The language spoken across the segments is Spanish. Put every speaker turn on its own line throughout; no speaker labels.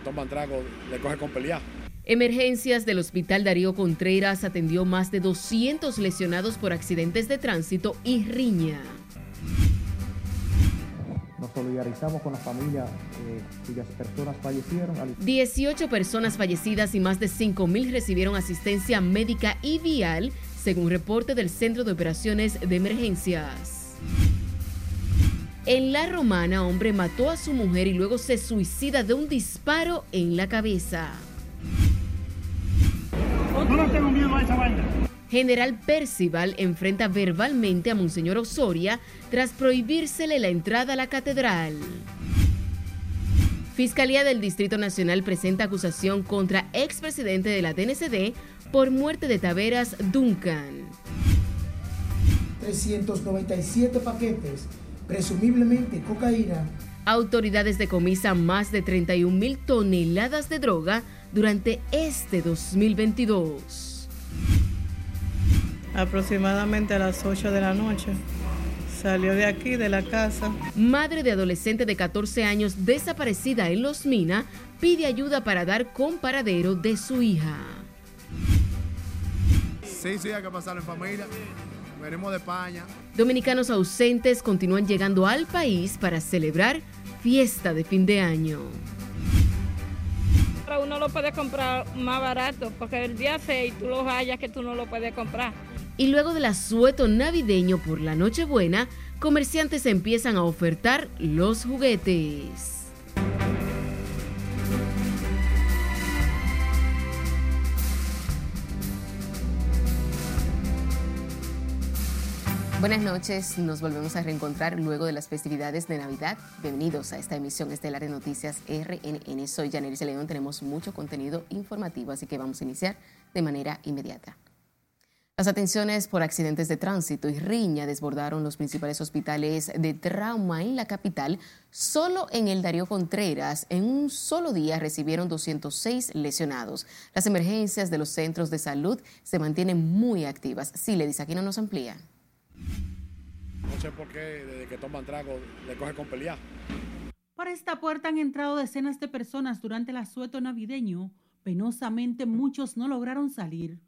que toman trago le coge con pelear.
Emergencias del Hospital Darío Contreras atendió más de 200 lesionados por accidentes de tránsito y riña.
Nos solidarizamos con las familias eh, cuyas personas fallecieron.
18 personas fallecidas y más de 5.000 recibieron asistencia médica y vial, según reporte del Centro de Operaciones de Emergencias. En La Romana, hombre mató a su mujer y luego se suicida de un disparo en la cabeza.
No tengo miedo a esa vaina.
General Percival enfrenta verbalmente a Monseñor Osoria tras prohibírsele la entrada a la catedral. Fiscalía del Distrito Nacional presenta acusación contra expresidente de la DNCD por muerte de Taveras Duncan.
397 paquetes, presumiblemente cocaína.
Autoridades decomisan más de 31 mil toneladas de droga durante este 2022
aproximadamente a las 8 de la noche. Salió de aquí, de la casa.
Madre de adolescente de 14 años desaparecida en Los Mina pide ayuda para dar con paradero de su hija.
Seis días que pasaron en familia. Venimos de España.
Dominicanos ausentes continúan llegando al país para celebrar fiesta de fin de año.
Uno lo puede comprar más barato porque el día 6 tú lo hallas que tú no lo puedes comprar
y luego del asueto navideño por la Nochebuena, comerciantes empiezan a ofertar los juguetes. Buenas noches, nos volvemos a reencontrar luego de las festividades de Navidad. Bienvenidos a esta emisión estelar de Noticias RNN. Soy Janeris León, tenemos mucho contenido informativo, así que vamos a iniciar de manera inmediata. Las atenciones por accidentes de tránsito y riña desbordaron los principales hospitales de trauma en la capital. Solo en el Darío Contreras, en un solo día, recibieron 206 lesionados. Las emergencias de los centros de salud se mantienen muy activas. Sí, le dice, aquí no nos amplía.
No sé por qué, desde que toman trago, le coge con pelear.
Por esta puerta han entrado decenas de personas durante el asueto navideño. Penosamente, muchos no lograron salir.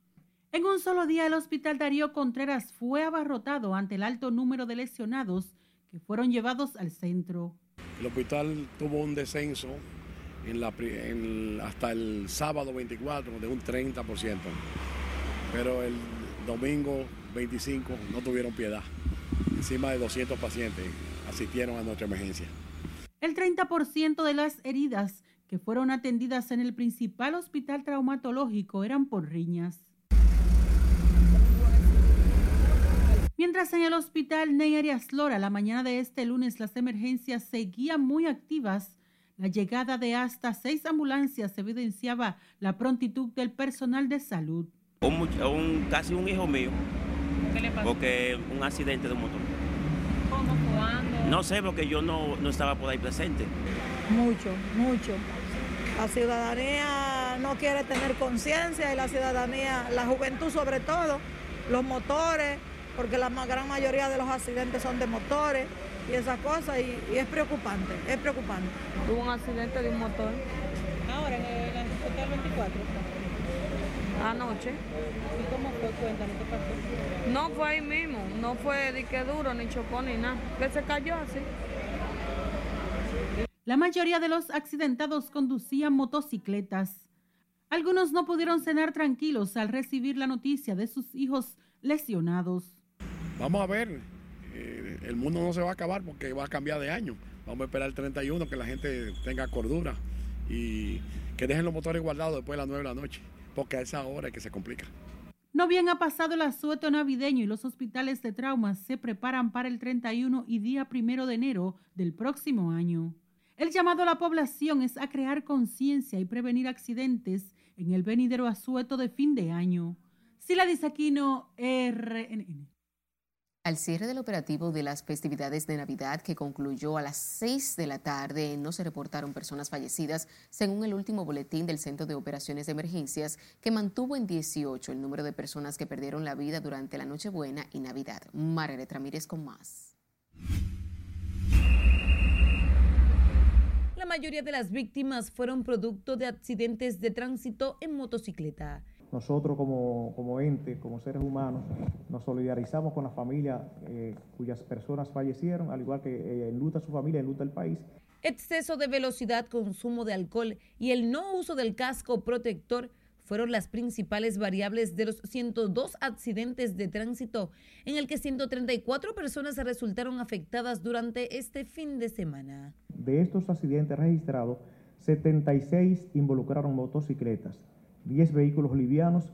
En un solo día, el hospital Darío Contreras fue abarrotado ante el alto número de lesionados que fueron llevados al centro.
El hospital tuvo un descenso hasta el sábado 24 de un 30%, pero el domingo 25 no tuvieron piedad. Encima de 200 pacientes asistieron a nuestra emergencia.
El 30% de las heridas que fueron atendidas en el principal hospital traumatológico eran por riñas. Mientras en el hospital Ney Arias Lora, la mañana de este lunes, las emergencias seguían muy activas, la llegada de hasta seis ambulancias evidenciaba la prontitud del personal de salud.
Un, casi un hijo mío. ¿Qué le pasó? Porque un accidente de motor.
¿Cómo? ¿Cuándo?
No sé, porque yo no, no estaba por ahí presente.
Mucho, mucho. La ciudadanía no quiere tener conciencia y la ciudadanía, la juventud sobre todo, los motores, porque la gran mayoría de los accidentes son de motores y esas cosas, y, es preocupante, es preocupante.
Hubo un accidente de un motor.
Ahora, en el, hospital 24.
Anoche.
¿Y cómo fue? Cuéntanos, ¿qué pasó?
No fue ahí mismo, no fue de que duro, ni chocó, ni nada, que se cayó así.
La mayoría de los accidentados conducían motocicletas. Algunos no pudieron cenar tranquilos al recibir la noticia de sus hijos lesionados.
Vamos a ver, eh, el mundo no se va a acabar porque va a cambiar de año. Vamos a esperar el 31, que la gente tenga cordura y que dejen los motores guardados después de las 9 de la noche, porque a esa que se complica.
No bien ha pasado el asueto navideño y los hospitales de traumas se preparan para el 31 y día primero de enero del próximo año. El llamado a la población es a crear conciencia y prevenir accidentes en el venidero asueto de fin de año. Sila Disaquino, RNN.
Al cierre del operativo de las festividades de Navidad, que concluyó a las 6 de la tarde, no se reportaron personas fallecidas, según el último boletín del Centro de Operaciones de Emergencias, que mantuvo en 18 el número de personas que perdieron la vida durante la Nochebuena y Navidad. Margaret Ramírez con más.
La mayoría de las víctimas fueron producto de accidentes de tránsito en motocicleta.
Nosotros como, como ente, como seres humanos, nos solidarizamos con la familia eh, cuyas personas fallecieron, al igual que eh, en luta su familia, en luta el país.
Exceso de velocidad, consumo de alcohol y el no uso del casco protector fueron las principales variables de los 102 accidentes de tránsito, en el que 134 personas resultaron afectadas durante este fin de semana.
De estos accidentes registrados, 76 involucraron motocicletas, 10 vehículos livianos,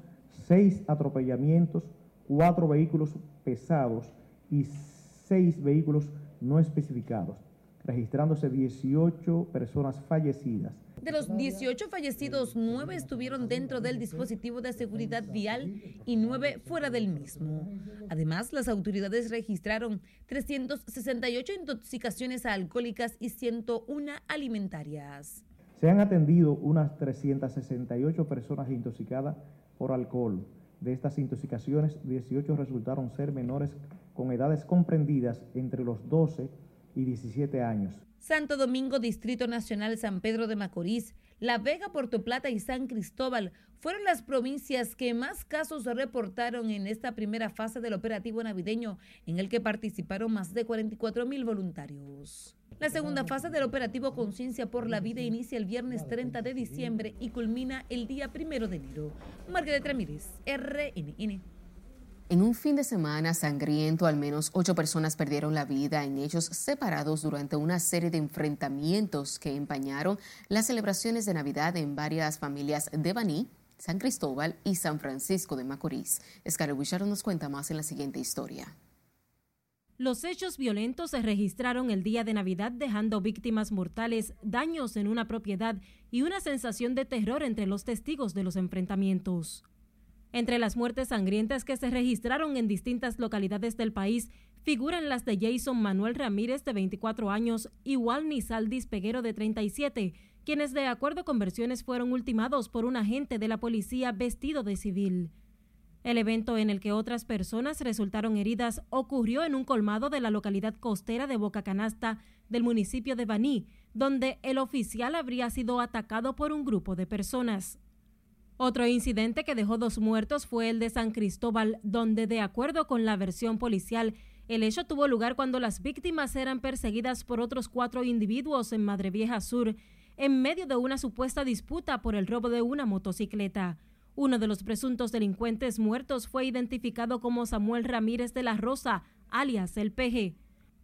6 atropellamientos, 4 vehículos pesados y 6 vehículos no especificados, registrándose 18 personas fallecidas.
De los 18 fallecidos, 9 estuvieron dentro del dispositivo de seguridad vial y 9 fuera del mismo. Además, las autoridades registraron 368 intoxicaciones alcohólicas y 101 alimentarias.
Se han atendido unas 368 personas intoxicadas por alcohol. De estas intoxicaciones, 18 resultaron ser menores con edades comprendidas entre los 12 y 17 años.
Santo Domingo, Distrito Nacional, San Pedro de Macorís, La Vega, Puerto Plata y San Cristóbal fueron las provincias que más casos reportaron en esta primera fase del operativo navideño, en el que participaron más de 44 mil voluntarios. La segunda fase del operativo Conciencia por la Vida inicia el viernes 30 de diciembre y culmina el día primero de enero. Margaret Ramírez, RNN.
En un fin de semana sangriento, al menos ocho personas perdieron la vida en hechos separados durante una serie de enfrentamientos que empañaron las celebraciones de Navidad en varias familias de Baní, San Cristóbal y San Francisco de Macorís. Scarlett Wishart nos cuenta más en la siguiente historia.
Los hechos violentos se registraron el día de Navidad dejando víctimas mortales, daños en una propiedad y una sensación de terror entre los testigos de los enfrentamientos. Entre las muertes sangrientas que se registraron en distintas localidades del país figuran las de Jason Manuel Ramírez de 24 años y Walny Saldis Peguero de 37, quienes de acuerdo con versiones fueron ultimados por un agente de la policía vestido de civil. El evento en el que otras personas resultaron heridas ocurrió en un colmado de la localidad costera de Boca Canasta del municipio de Baní, donde el oficial habría sido atacado por un grupo de personas. Otro incidente que dejó dos muertos fue el de San Cristóbal, donde de acuerdo con la versión policial, el hecho tuvo lugar cuando las víctimas eran perseguidas por otros cuatro individuos en Madre Vieja Sur, en medio de una supuesta disputa por el robo de una motocicleta. Uno de los presuntos delincuentes muertos fue identificado como Samuel Ramírez de la Rosa, alias el Peje.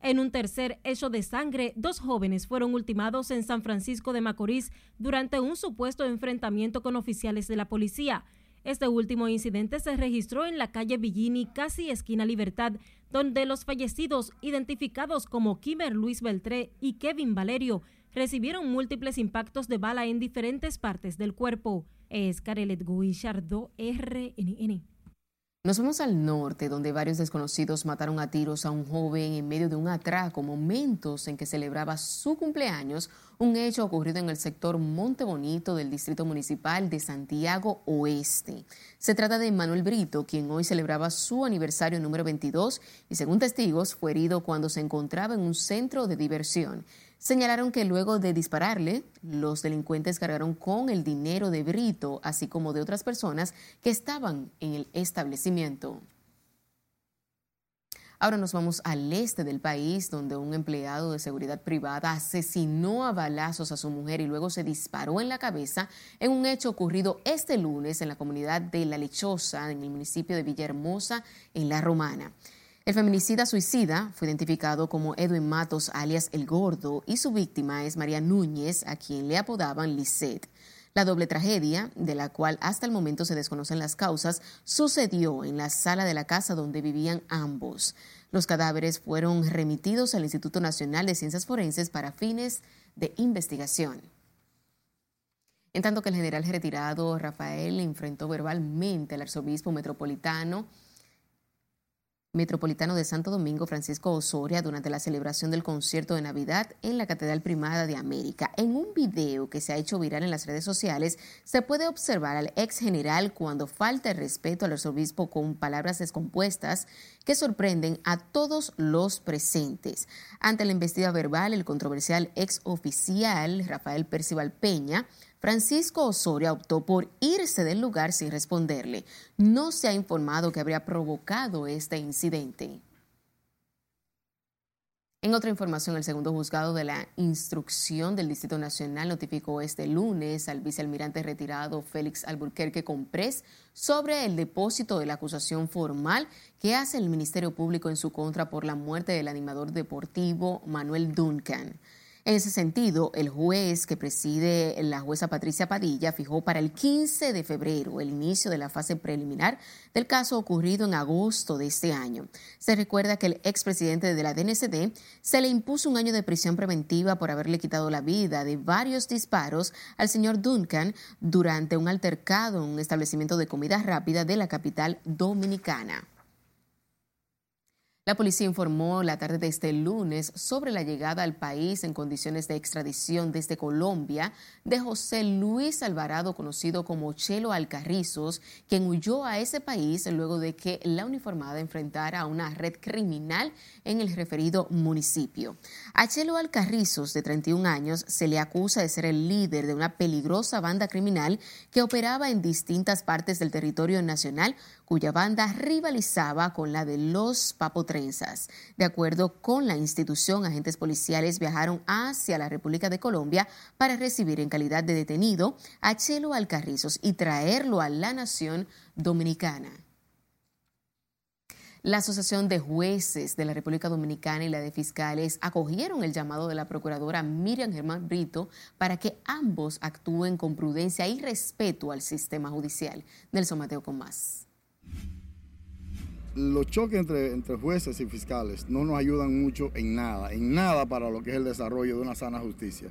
En un tercer hecho de sangre, dos jóvenes fueron ultimados en San Francisco de Macorís durante un supuesto enfrentamiento con oficiales de la policía. Este último incidente se registró en la calle Villini, casi esquina Libertad, donde los fallecidos, identificados como Kimer Luis Beltré y Kevin Valerio, recibieron múltiples impactos de bala en diferentes partes del cuerpo. Es Carelet Guillardo, RNN.
Nos vamos al norte, donde varios desconocidos mataron a tiros a un joven en medio de un atraco, momentos en que celebraba su cumpleaños, un hecho ocurrido en el sector Monte Bonito del Distrito Municipal de Santiago Oeste. Se trata de Manuel Brito, quien hoy celebraba su aniversario número 22 y según testigos fue herido cuando se encontraba en un centro de diversión. Señalaron que luego de dispararle, los delincuentes cargaron con el dinero de Brito, así como de otras personas que estaban en el establecimiento. Ahora nos vamos al este del país, donde un empleado de seguridad privada asesinó a balazos a su mujer y luego se disparó en la cabeza en un hecho ocurrido este lunes en la comunidad de La Lechosa, en el municipio de Villahermosa, en La Romana. El feminicida suicida fue identificado como Edwin Matos, alias El Gordo, y su víctima es María Núñez, a quien le apodaban Lisette. La doble tragedia, de la cual hasta el momento se desconocen las causas, sucedió en la sala de la casa donde vivían ambos. Los cadáveres fueron remitidos al Instituto Nacional de Ciencias Forenses para fines de investigación. En tanto que el general retirado Rafael enfrentó verbalmente al arzobispo metropolitano metropolitano de Santo Domingo, Francisco Osoria, durante la celebración del concierto de Navidad en la Catedral Primada de América. En un video que se ha hecho viral en las redes sociales, se puede observar al ex general cuando falta el respeto al arzobispo con palabras descompuestas que sorprenden a todos los presentes. Ante la investida verbal, el controversial ex oficial Rafael Percival Peña Francisco Osorio optó por irse del lugar sin responderle. No se ha informado que habría provocado este incidente. En otra información, el segundo juzgado de la instrucción del Distrito Nacional notificó este lunes al vicealmirante retirado Félix Alburquerque Comprés sobre el depósito de la acusación formal que hace el Ministerio Público en su contra por la muerte del animador deportivo Manuel Duncan. En ese sentido, el juez que preside la jueza Patricia Padilla fijó para el 15 de febrero el inicio de la fase preliminar del caso ocurrido en agosto de este año. Se recuerda que el expresidente de la DNCD se le impuso un año de prisión preventiva por haberle quitado la vida de varios disparos al señor Duncan durante un altercado en un establecimiento de comida rápida de la capital dominicana. La policía informó la tarde de este lunes sobre la llegada al país en condiciones de extradición desde Colombia de José Luis Alvarado, conocido como Chelo Alcarrizos, quien huyó a ese país luego de que la uniformada enfrentara a una red criminal en el referido municipio. A Chelo Alcarrizos, de 31 años, se le acusa de ser el líder de una peligrosa banda criminal que operaba en distintas partes del territorio nacional cuya banda rivalizaba con la de los papotrenzas. De acuerdo con la institución, agentes policiales viajaron hacia la República de Colombia para recibir en calidad de detenido a Chelo Alcarrizos y traerlo a la nación dominicana. La Asociación de Jueces de la República Dominicana y la de Fiscales acogieron el llamado de la procuradora Miriam Germán Brito para que ambos actúen con prudencia y respeto al sistema judicial. Nelson Mateo con más
los choques entre, entre jueces y fiscales no nos ayudan mucho en nada, en nada para lo que es el desarrollo de una sana justicia.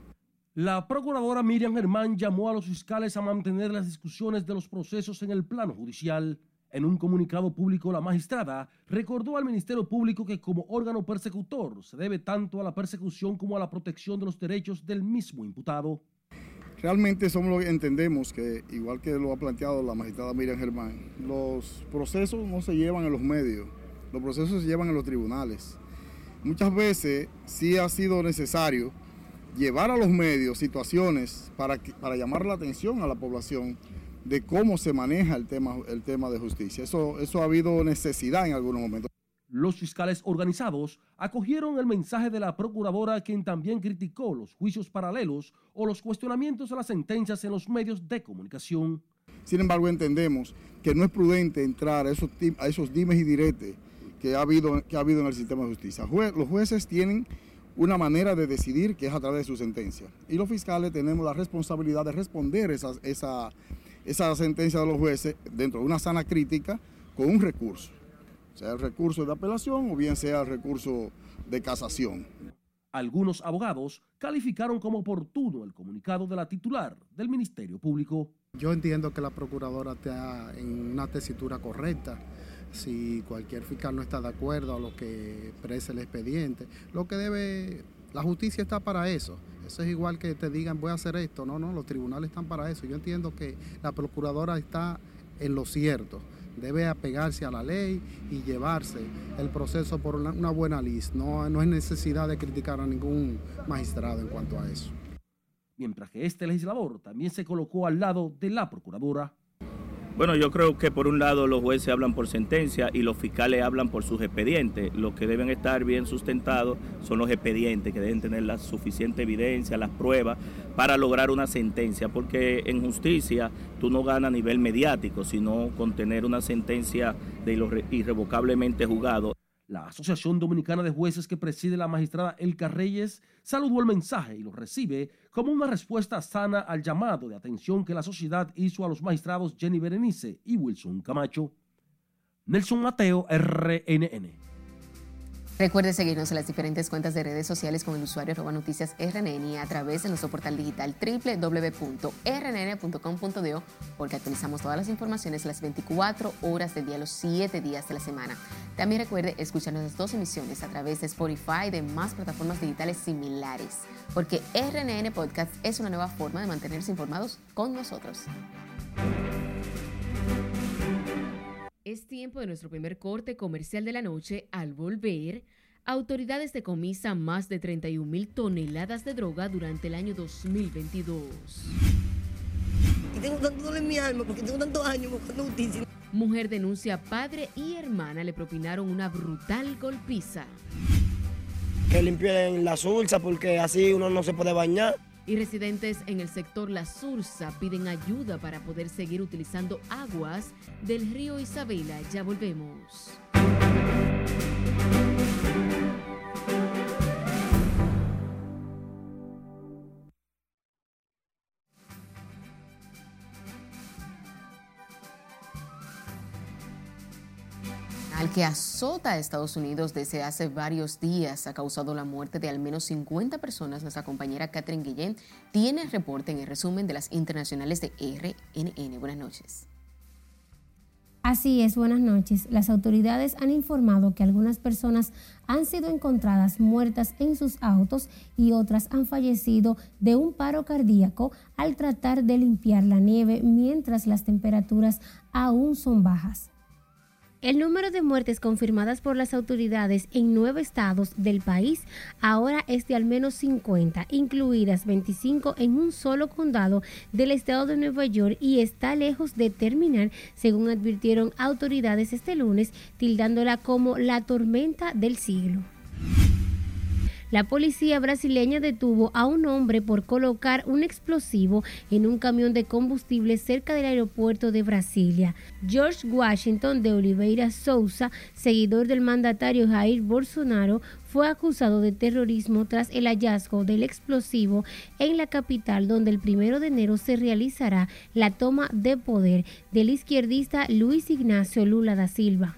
La procuradora Miriam Germán llamó a los fiscales a mantener las discusiones de los procesos en el plano judicial. En un comunicado público, la magistrada recordó al Ministerio Público que como órgano persecutor se debe tanto a la persecución como a la protección de los derechos del mismo imputado.
Realmente somos lo que entendemos que, igual que lo ha planteado la magistrada Miriam Germán, los procesos no se llevan en los medios, los procesos se llevan en los tribunales. Muchas veces sí ha sido necesario llevar a los medios situaciones para, para llamar la atención a la población de cómo se maneja el tema, el tema de justicia. Eso, eso ha habido necesidad en algunos momentos.
Los fiscales organizados acogieron el mensaje de la procuradora, quien también criticó los juicios paralelos o los cuestionamientos a las sentencias en los medios de comunicación.
Sin embargo, entendemos que no es prudente entrar a esos, dimes y diretes que ha, habido, que ha habido en el sistema de justicia. los jueces tienen una manera de decidir que es a través de su sentencia. Y los fiscales tenemos la responsabilidad de responder esa sentencia de los jueces dentro de una sana crítica con un recurso sea el recurso de apelación o bien sea el recurso de casación.
Algunos abogados calificaron como oportuno el comunicado de la titular del Ministerio Público.
Yo entiendo que la procuradora está en una tesitura correcta. Si cualquier fiscal no está de acuerdo a lo que expresa el expediente, lo que debe, la justicia está para eso. Eso es igual que te digan voy a hacer esto. No, no, los tribunales están para eso. Yo entiendo que la procuradora está en lo cierto debe apegarse a la ley y llevarse el proceso por una, buena lista. No, no hay necesidad de criticar a ningún magistrado en cuanto a eso.
Mientras que este legislador también se colocó al lado de la procuradora
bueno, yo creo que por un lado los jueces hablan por sentencia y los fiscales hablan por sus expedientes. Los que deben estar bien sustentados son los expedientes, que deben tener la suficiente evidencia, las pruebas para lograr una sentencia, porque en justicia tú no ganas a nivel mediático, sino con tener una sentencia de irrevocablemente juzgado.
La Asociación Dominicana de Jueces que preside la magistrada Elka Reyes saludó el mensaje y lo recibe como una respuesta sana al llamado de atención que la sociedad hizo a los magistrados Jenny Berenice y Wilson Camacho. Nelson Mateo, RNN.
Recuerde seguirnos en las diferentes cuentas de redes sociales con el usuario arroba noticias RNN y a través de nuestro portal digital www.rnn.com.do porque actualizamos todas las informaciones las 24 horas del día, los 7 días de la semana. También recuerde escuchar nuestras dos emisiones a través de Spotify y de más plataformas digitales similares porque RNN Podcast es una nueva forma de mantenerse informados con nosotros. Es tiempo de nuestro primer corte comercial de la noche. Al volver, autoridades decomisan más de 31 mil toneladas de droga durante el año 2022.
Y tengo tanto dolor en mi alma porque tengo tantos años buscando justicia.
Mujer denuncia padre y hermana le propinaron una brutal golpiza.
Que limpien la sulsa porque así uno no se puede bañar.
Y residentes en el sector La Sursa piden ayuda para poder seguir utilizando aguas del río Isabela. Ya volvemos. Al que azota a Estados Unidos desde hace varios días ha causado la muerte de al menos 50 personas. Nuestra compañera Catherine Guillén tiene el reporte en el resumen de las internacionales de RNN. Buenas noches.
Así es, buenas noches. Las autoridades han informado que algunas personas han sido encontradas muertas en sus autos y otras han fallecido de un paro cardíaco al tratar de limpiar la nieve mientras las temperaturas aún son bajas. El número de muertes confirmadas por las autoridades en nueve estados del país ahora es de al menos 50, incluidas 25 en un solo condado del estado de Nueva York y está lejos de terminar, según advirtieron autoridades este lunes, tildándola como la tormenta del siglo. La policía brasileña detuvo a un hombre por colocar un explosivo en un camión de combustible cerca del aeropuerto de Brasilia. George Washington de Oliveira Souza, seguidor del mandatario Jair Bolsonaro, fue acusado de terrorismo tras el hallazgo del explosivo en la capital, donde el primero de enero se realizará la toma de poder del izquierdista Luis Ignacio Lula da Silva.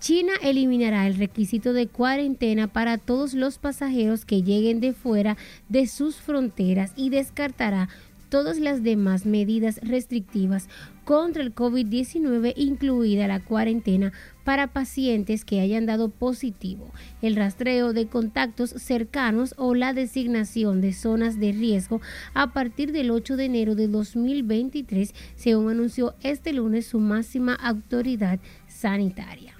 China eliminará el requisito de cuarentena para todos los pasajeros que lleguen de fuera de sus fronteras y descartará todas las demás medidas restrictivas contra el COVID-19, incluida la cuarentena para pacientes que hayan dado positivo, el rastreo de contactos cercanos o la designación de zonas de riesgo a partir del 8 de enero de 2023, según anunció este lunes su máxima autoridad sanitaria.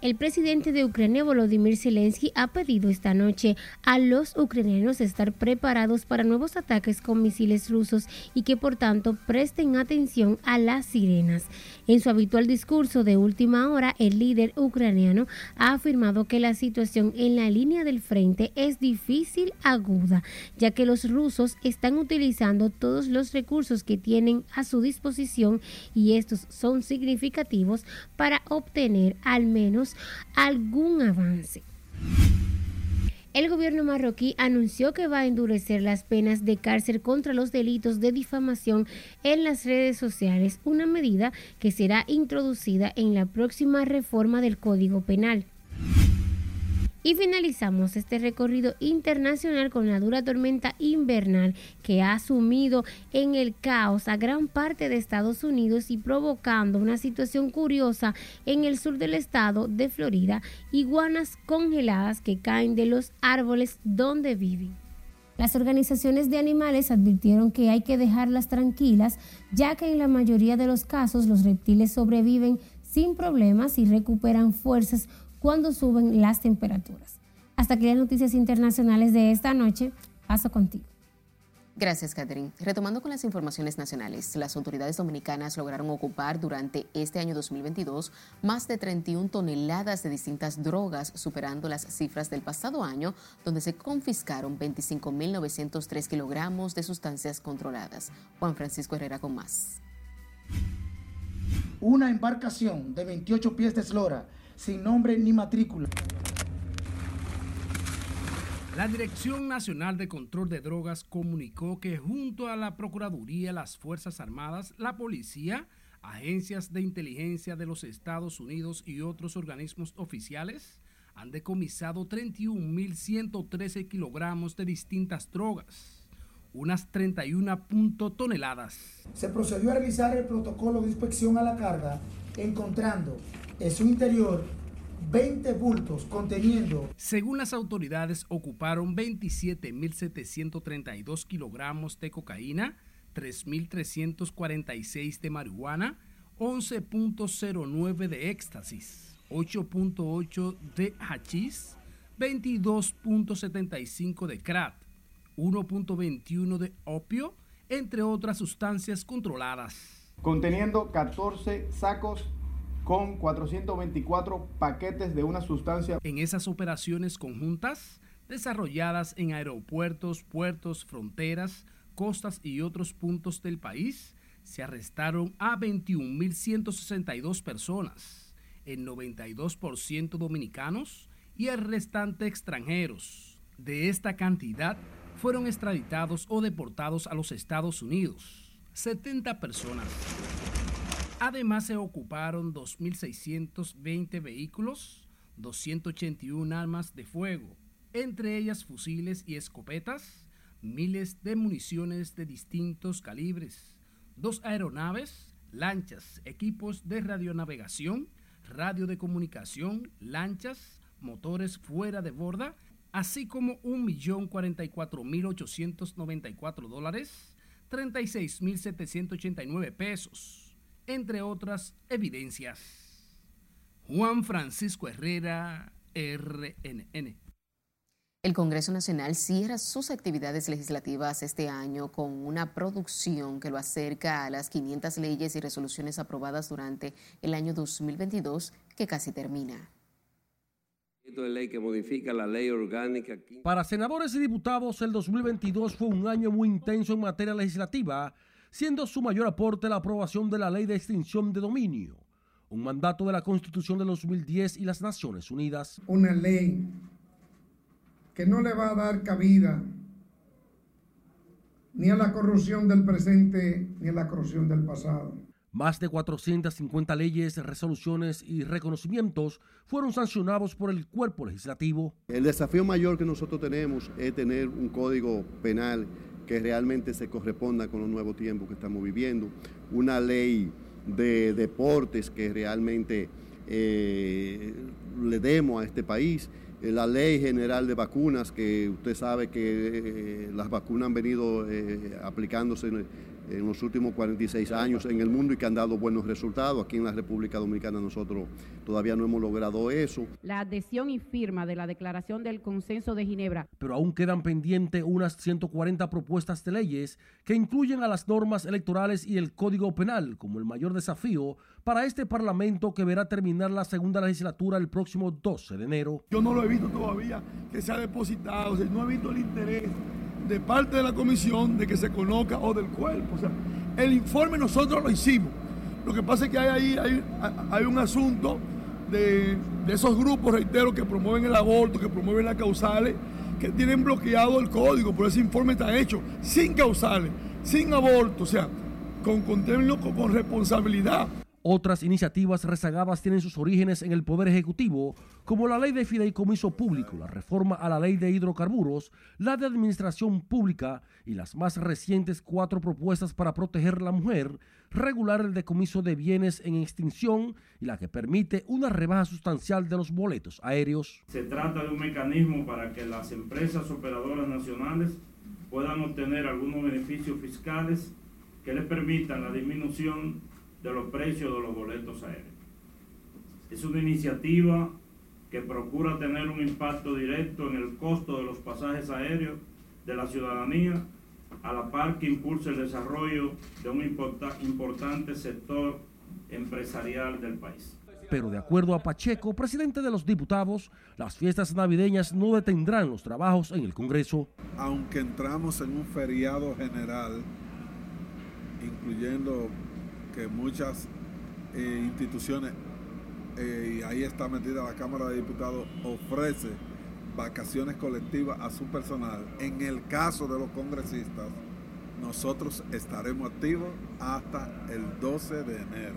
El presidente de Ucrania, Volodymyr Zelensky, ha pedido esta noche a los ucranianos estar preparados para nuevos ataques con misiles rusos y que por tanto presten atención a las sirenas. En su habitual discurso de última hora, el líder ucraniano ha afirmado que la situación en la línea del frente es difícil, aguda, ya que los rusos están utilizando todos los recursos que tienen a su disposición y estos son significativos para obtener al algún avance. El gobierno marroquí anunció que va a endurecer las penas de cárcel contra los delitos de difamación en las redes sociales, una medida que será introducida en la próxima reforma del Código Penal. Y finalizamos este recorrido internacional con la dura tormenta invernal que ha sumido en el caos a gran parte de Estados Unidos y provocando una situación curiosa en el sur del estado de Florida, iguanas congeladas que caen de los árboles donde viven. Las organizaciones de animales advirtieron que hay que dejarlas tranquilas, ya que en la mayoría de los casos los reptiles sobreviven sin problemas y recuperan fuerzas cuando suben las temperaturas. Hasta aquí las noticias internacionales de esta noche. Paso contigo.
Gracias, Catherine. Retomando con las informaciones nacionales, las autoridades dominicanas lograron ocupar durante este año 2022 más de 31 toneladas de distintas drogas, superando las cifras del pasado año, donde se confiscaron 25.903 kilogramos de sustancias controladas. Juan Francisco Herrera con más.
Una embarcación de 28 pies de eslora sin nombre ni matrícula.
La Dirección Nacional de Control de Drogas comunicó que junto a la Procuraduría, las Fuerzas Armadas, la Policía,
agencias de inteligencia de los Estados Unidos y otros organismos oficiales han decomisado 31.113 kilogramos de distintas drogas, unas 31 toneladas.
Se procedió a realizar el protocolo de inspección a la carga, encontrando en su interior 20 bultos conteniendo.
Según las autoridades, ocuparon 27.732 kilogramos de cocaína, 3.346 de marihuana, 11.09 de éxtasis, 8.8 de hachís, 22.75 de crack, 1.21 de opio, entre otras sustancias controladas.
Conteniendo 14 sacos con 424 paquetes de una sustancia.
En esas operaciones conjuntas, desarrolladas en aeropuertos, puertos, fronteras, costas y otros puntos del país, se arrestaron a 21.162 personas, el 92% dominicanos y el restante extranjeros. De esta cantidad fueron extraditados o deportados a los Estados Unidos, 70 personas. Además se ocuparon 2.620 vehículos, 281 armas de fuego, entre ellas fusiles y escopetas, miles de municiones de distintos calibres, dos aeronaves, lanchas, equipos de radionavegación, radio de comunicación, lanchas, motores fuera de borda, así como 1.044.894 dólares, 36.789 pesos, entre otras evidencias. Juan Francisco Herrera, RNN.
El Congreso Nacional cierra sus actividades legislativas este año con una producción que lo acerca a las 500 leyes y resoluciones aprobadas durante el año 2022 que casi termina.
De ley que modifica la ley orgánica.
Para senadores y diputados, el 2022 fue un año muy intenso en materia legislativa, siendo su mayor aporte la aprobación de la ley de extinción de dominio, un mandato de la Constitución de 2010 y las Naciones Unidas.
Una ley que no le va a dar cabida ni a la corrupción del presente ni a la corrupción del pasado.
Más de 450 leyes, resoluciones y reconocimientos fueron sancionados por el cuerpo legislativo.
El desafío mayor que nosotros tenemos es tener un código penal que realmente se corresponda con los nuevos tiempos que estamos viviendo, una ley de deportes que realmente eh, le demos a este país. Eh, la ley general de vacunas, que usted sabe que eh, las vacunas han venido aplicándose en, los últimos 46 años en el mundo y que han dado buenos resultados. Aquí en la República Dominicana nosotros todavía no hemos logrado eso.
La adhesión y firma de la Declaración del Consenso de Ginebra.
Pero aún quedan pendientes unas 140 propuestas de leyes que incluyen a las normas electorales y el Código Penal como el mayor desafío para este Parlamento que verá terminar la segunda legislatura el próximo 12 de enero.
Yo no lo he visto todavía que se ha depositado, o sea, no he visto el interés de parte de la comisión de que se conozca o del cuerpo. O sea, el informe nosotros lo hicimos. Lo que pasa es que hay ahí hay, un asunto de, esos grupos, reitero, que promueven el aborto, que promueven las causales, que tienen bloqueado el código, pero ese informe está hecho sin causales, sin aborto, o sea, con, con, con responsabilidad.
Otras iniciativas rezagadas tienen sus orígenes en el Poder Ejecutivo, como la ley de fideicomiso público, la reforma a la ley de hidrocarburos, la de administración pública y las más recientes cuatro propuestas para proteger la mujer, regular el decomiso de bienes en extinción y la que permite una rebaja sustancial de los boletos aéreos.
Se trata de un mecanismo para que las empresas operadoras nacionales puedan obtener algunos beneficios fiscales que les permitan la disminución de los precios de los boletos aéreos. Es una iniciativa que procura tener un impacto directo en el costo de los pasajes aéreos de la ciudadanía, a la par que impulsa el desarrollo de un importante sector empresarial del país.
Pero de acuerdo a Pacheco, presidente de los diputados, las fiestas navideñas no detendrán los trabajos en el Congreso.
Aunque entramos en un feriado general, incluyendo que muchas eh, instituciones, eh, y ahí está metida la Cámara de Diputados, ofrece vacaciones colectivas a su personal. En el caso de los congresistas, nosotros estaremos activos hasta el 12 de enero,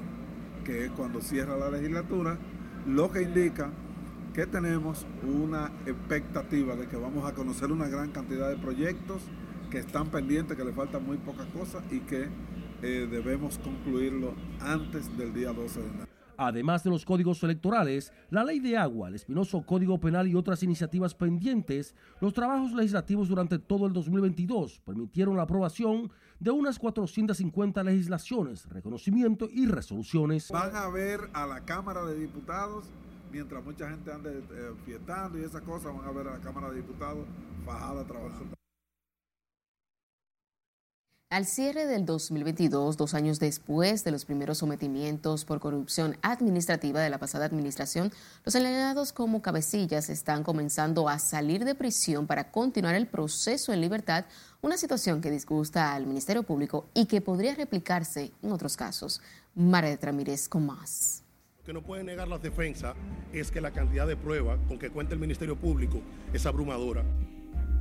que es cuando cierra la legislatura, lo que indica que tenemos una expectativa de que vamos a conocer una gran cantidad de proyectos que están pendientes, que le faltan muy pocas cosas y que eh, debemos concluirlo antes del día 12 de enero.
Además de los códigos electorales, la ley de agua, el espinoso código penal y otras iniciativas pendientes, los trabajos legislativos durante todo el 2022 permitieron la aprobación de unas 450 legislaciones, reconocimiento y resoluciones.
Van a ver a la Cámara de Diputados, mientras mucha gente ande eh, fiestando y esas cosas, van a ver a la Cámara de Diputados fajada trabajando.
Al cierre del 2022, dos años después de los primeros sometimientos por corrupción administrativa de la pasada administración, los señalados como cabecillas están comenzando a salir de prisión para continuar el proceso en libertad, una situación que disgusta al Ministerio Público y que podría replicarse en otros casos. Maret Ramírez con más.
Lo que no puede negar las defensas es que la cantidad de pruebas con que cuenta el Ministerio Público es abrumadora.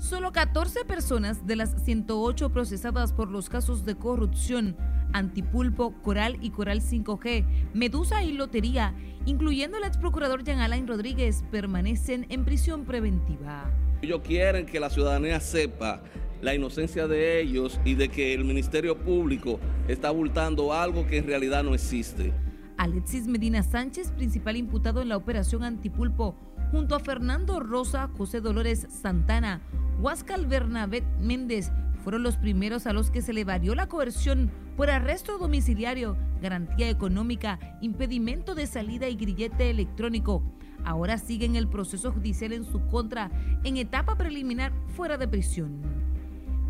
Solo 14 personas de las 108 procesadas por los casos de corrupción, Antipulpo, Coral y Coral 5G, Medusa y Lotería, incluyendo el ex procurador Jean Alain Rodríguez, permanecen en prisión preventiva.
Ellos quieren que la ciudadanía sepa la inocencia de ellos y de que el Ministerio Público está abultando algo que en realidad no existe.
Alexis Medina Sánchez, principal imputado en la operación Antipulpo, junto a Fernando Rosa, José Dolores Santana, Huáscal Bernabé Méndez fueron los primeros a los que se le varió la coerción por arresto domiciliario, garantía económica, impedimento de salida y grillete electrónico. Ahora siguen el proceso judicial en su contra en etapa preliminar fuera de prisión.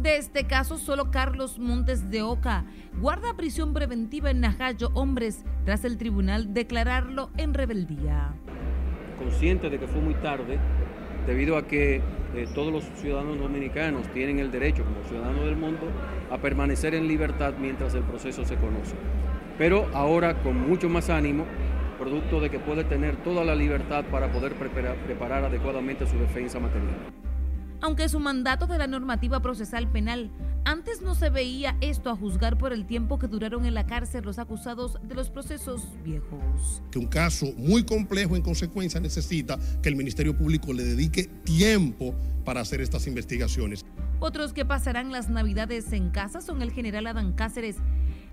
De este caso, solo Carlos Montes de Oca guarda prisión preventiva en Najayo Hombres tras el tribunal declararlo en rebeldía.
Consciente de que fue muy tarde, debido a que eh, todos los ciudadanos dominicanos tienen el derecho, como ciudadanos del mundo, a permanecer en libertad mientras el proceso se conoce. Pero ahora con mucho más ánimo, producto de que puede tener toda la libertad para poder preparar, preparar adecuadamente su defensa material.
Aunque su mandato de la normativa procesal penal antes no se veía esto a juzgar por el tiempo que duraron en la cárcel los acusados de los procesos viejos.
Que un caso muy complejo en consecuencia necesita que el Ministerio Público le dedique tiempo para hacer estas investigaciones.
Otros que pasarán las navidades en casa son el general Adán Cáceres,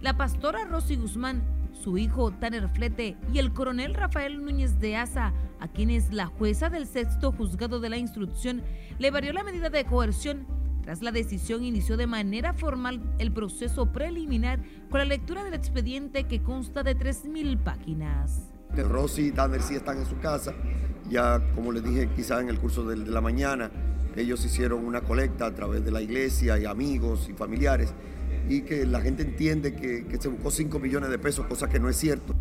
la pastora Rosy Guzmán, su hijo Tanner Flete y el coronel Rafael Núñez de Asa, a quienes la jueza del sexto juzgado de la instrucción le varió la medida de coerción tras la decisión, inició de manera formal el proceso preliminar con la lectura del expediente que consta de 3.000 páginas.
Rosy y Tanner sí están en su casa. Ya, como les dije, quizá en el curso de, la mañana, ellos hicieron una colecta a través de la iglesia y amigos y familiares y que la gente entiende que, que se buscó 5 millones de pesos, cosa que no es cierto.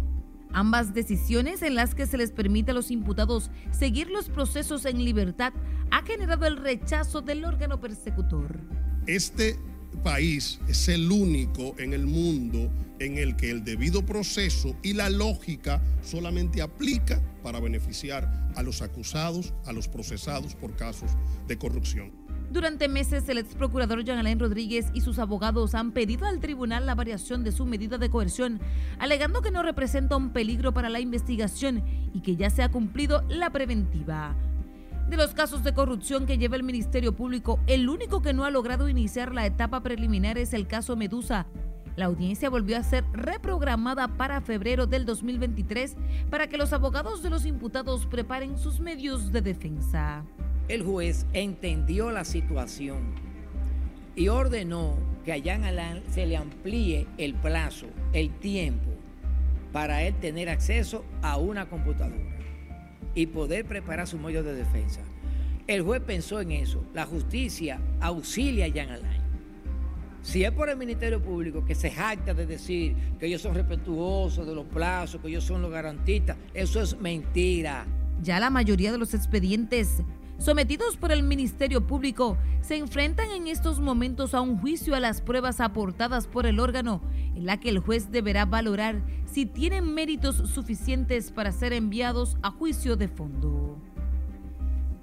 Ambas decisiones en las que se les permite a los imputados seguir los procesos en libertad ha generado el rechazo del órgano persecutor.
Este país es el único en el mundo en el que el debido proceso y la lógica solamente aplica para beneficiar a los acusados, a los procesados por casos de corrupción.
Durante meses, el ex procurador Jean Alain Rodríguez y sus abogados han pedido al tribunal la variación de su medida de coerción, alegando que no representa un peligro para la investigación y que ya se ha cumplido la preventiva. De los casos de corrupción que lleva el Ministerio Público, el único que no ha logrado iniciar la etapa preliminar es el caso Medusa. La audiencia volvió a ser reprogramada para febrero del 2023 para que los abogados de los imputados preparen sus medios de defensa.
El juez entendió la situación y ordenó que a Jan Alain se le amplíe el plazo, el tiempo, para él tener acceso a una computadora y poder preparar su medio de defensa. El juez pensó en eso. La justicia auxilia a Jan Alain. Si es por el Ministerio Público que se jacta de decir que ellos son respetuosos de los plazos, que ellos son los garantistas, eso es mentira.
Ya la mayoría de los expedientes sometidos por el Ministerio Público, se enfrentan en estos momentos a un juicio a las pruebas aportadas por el órgano, en la que el juez deberá valorar si tienen méritos suficientes para ser enviados a juicio de fondo.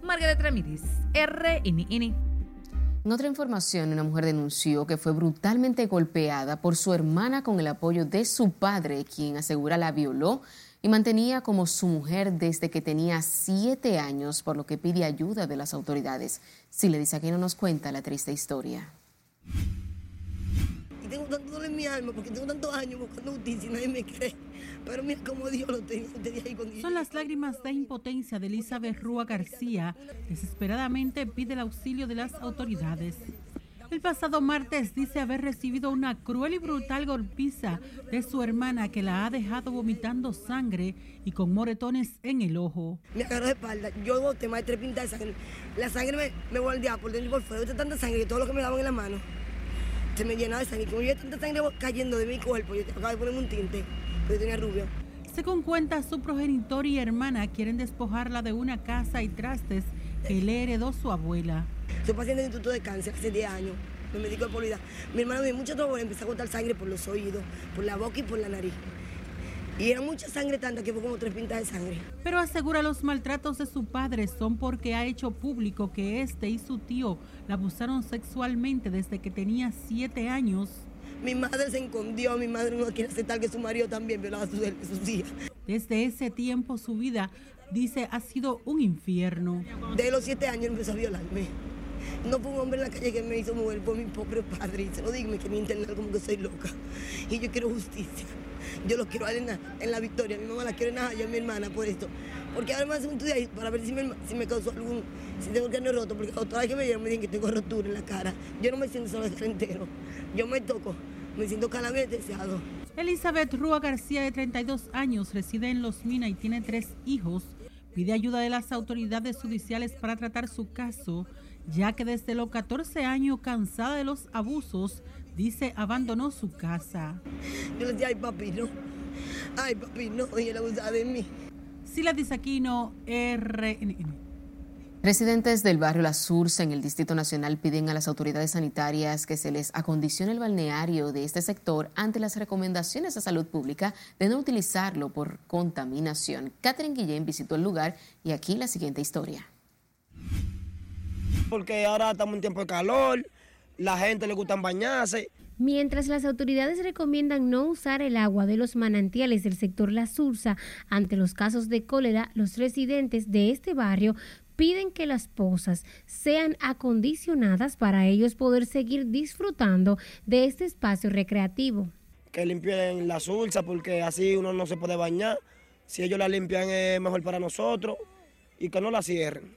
Margaret Ramírez, RNN.
En otra información, una mujer denunció que fue brutalmente golpeada por su hermana con el apoyo de su padre, quien asegura la violó y mantenía como su mujer desde que tenía siete años, por lo que pide ayuda de las autoridades. Si le dice aquí no nos cuenta la triste historia.
Y tengo tanto dolor en mi alma porque tengo tantos años buscando justicia y nadie me cree. Pero mira cómo Dios lo tenía, tenía ahí conmigo.
Son las lágrimas de impotencia de Elizabeth Rúa García. Desesperadamente pide el auxilio de las autoridades. El pasado martes dice haber recibido una cruel y brutal golpiza de su hermana que la ha dejado vomitando sangre y con moretones en el ojo.
Me agarró de espalda. Yo boté más de tres pintas de sangre. La sangre me, me volvía por dentro y por fuera. Yo tanta sangre que todo lo que me daban en la mano se me llenaba de sangre. Como yo tanta sangre cayendo de mi cuerpo, yo acabo de ponerme un tinte, pero yo tenía rubio.
Según cuenta su progenitor y hermana, quieren despojarla de una casa y trastes que le heredó su abuela.
Soy paciente de instituto de cáncer hace 10 años. Me medico de polidad. Mi hermano me dio mucho trabajo, empecé a botar sangre por los oídos, por la boca y por la nariz. Y era mucha sangre tanta que fue como tres pintas de sangre.
Pero asegura los maltratos de su padre son porque ha hecho público que este y su tío la abusaron sexualmente desde que tenía siete años.
Mi madre se escondió, mi madre no quiere aceptar que su marido también violaba a sus, sus hijas.
Desde ese tiempo su vida, dice, ha sido un infierno.
De los siete años empezó a violarme. No fue un hombre en la calle que me hizo mujer, fue mi pobre padre. Y se lo digo, me quería internar como que soy loca. Y yo quiero justicia. Yo lo quiero en la, en la victoria. Mi mamá la quiere en la yo mi hermana por esto. Porque ahora me hacen un estudio ahí para ver si me, si me causó algún, si tengo el cráneo roto. Porque otra vez que me dieron me dicen que tengo rotura en la cara. Yo no me siento solo el entero. Yo me toco, me siento calamente deseado.
Elizabeth Rúa García, de 32 años, reside en Los Minas y tiene tres hijos. Pide ayuda de las autoridades judiciales para tratar su caso ya que desde los 14 años, cansada de los abusos, dice abandonó su casa.
Yo le decía, ay papi, no. Ay papi, no. Y él abusaba de mí.
Sila Disaquino, RNN.
Residentes del barrio La Sursa en el Distrito Nacional piden a las autoridades sanitarias que se les acondicione el balneario de este sector ante las recomendaciones de salud pública de no utilizarlo por contaminación. Catherine Guillén visitó el lugar y aquí la siguiente historia
porque ahora estamos en tiempo de calor, la gente le gusta bañarse.
Mientras las autoridades recomiendan no usar el agua de los manantiales del sector La Sursa ante los casos de cólera, los residentes de este barrio piden que las pozas sean acondicionadas para ellos poder seguir disfrutando de este espacio recreativo.
Que limpien la sursa porque así uno no se puede bañar. Si ellos la limpian es mejor para nosotros y que no la cierren.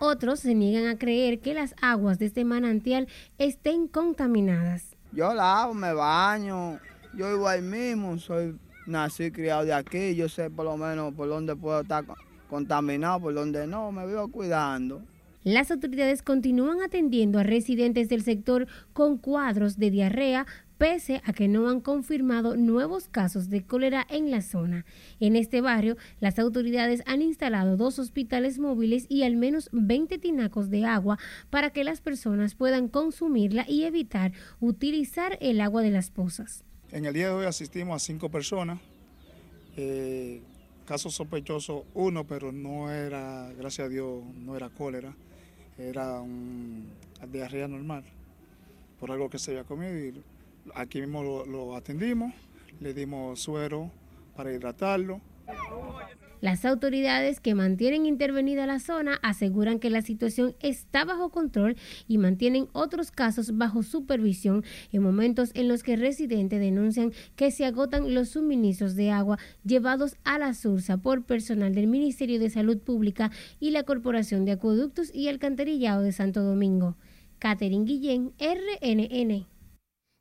Otros se niegan a creer que las aguas de este manantial estén contaminadas.
Yo lavo, me baño, yo vivo ahí mismo, soy nací y criado de aquí, yo sé por lo menos por dónde puedo estar contaminado, por dónde no, me vivo cuidando.
Las autoridades continúan atendiendo a residentes del sector con cuadros de diarrea, pese a que no han confirmado nuevos casos de cólera en la zona. En este barrio, las autoridades han instalado dos hospitales móviles y al menos 20 tinacos de agua para que las personas puedan consumirla y evitar utilizar el agua de las pozas.
En el día de hoy asistimos a cinco personas. Eh, caso sospechoso uno, pero no era, gracias a Dios, no era cólera, era un diarrea normal, por algo que se había comido y Aquí mismo lo, atendimos, le dimos suero para hidratarlo.
Las autoridades que mantienen intervenida la zona aseguran que la situación está bajo control y mantienen otros casos bajo supervisión en momentos en los que residentes denuncian que se agotan los suministros de agua llevados a la Sursa por personal del Ministerio de Salud Pública y la Corporación de Acueductos y Alcantarillado de Santo Domingo. Catherine Guillén, RNN.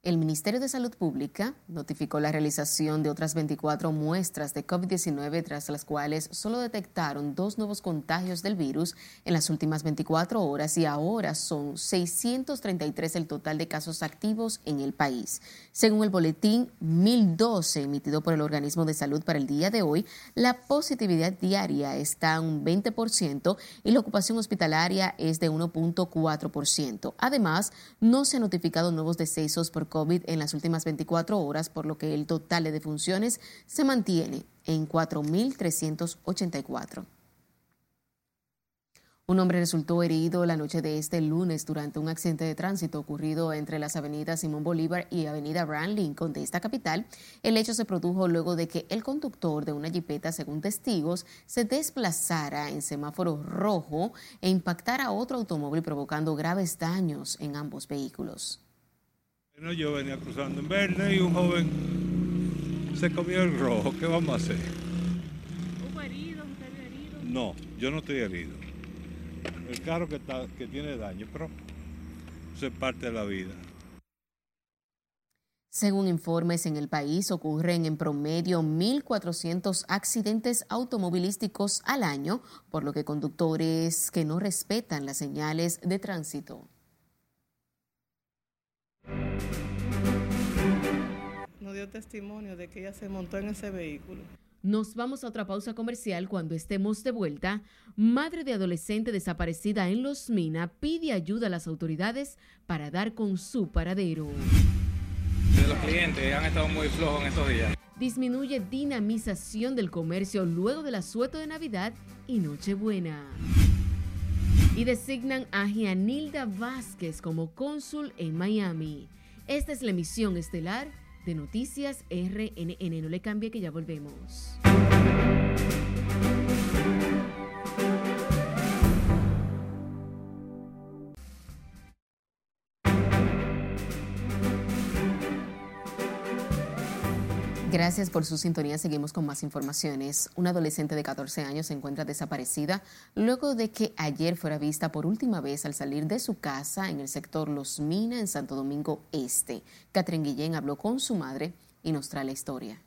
El Ministerio de Salud Pública notificó la realización de otras 24 muestras de COVID-19, tras las cuales solo detectaron dos nuevos contagios del virus en las últimas 24 horas y ahora son 633 el total de casos activos en el país. Según el boletín 1012 emitido por el organismo de salud para el día de hoy, la positividad diaria está a un 20% y la ocupación hospitalaria es de 1.4%. Además, no se han notificado nuevos decesos por COVID en las últimas 24 horas, por lo que el total de defunciones se mantiene en 4.384. Un hombre resultó herido la noche de este lunes durante un accidente de tránsito ocurrido entre las avenidas Simón Bolívar y avenida Abraham Lincoln de esta capital. El hecho se produjo luego de que el conductor de una jipeta, según testigos, se desplazara en semáforo rojo e impactara a otro automóvil provocando graves daños en ambos vehículos.
Bueno, yo venía cruzando en verde y un joven se comió el rojo. ¿Qué vamos a hacer?
¿Hubo heridos? ¿Usted herido?
No, yo no estoy herido. El carro que, está, que tiene daño, pero eso es parte de la vida.
Según informes en el país, ocurren en promedio 1.400 accidentes automovilísticos al año, por lo que conductores que no respetan las señales de tránsito.
No dio testimonio de que ella se montó en ese vehículo.
Nos vamos a otra pausa comercial cuando estemos de vuelta. Madre de adolescente desaparecida en Los Mina pide ayuda a las autoridades para dar con su paradero.
De los clientes han estado muy flojos en estos días.
Disminuye dinamización del comercio luego del asueto de Navidad y Nochebuena. Y designan a Gianilda Vázquez como cónsul en Miami. Esta es la emisión estelar de Noticias RNN. No le cambie que ya volvemos. Gracias por su sintonía. Seguimos con más informaciones. Una adolescente de 14 años se encuentra desaparecida luego de que ayer fuera vista por última vez al salir de su casa en el sector Los Mina en Santo Domingo Este. Catherine Guillén habló con su madre y nos trae la historia.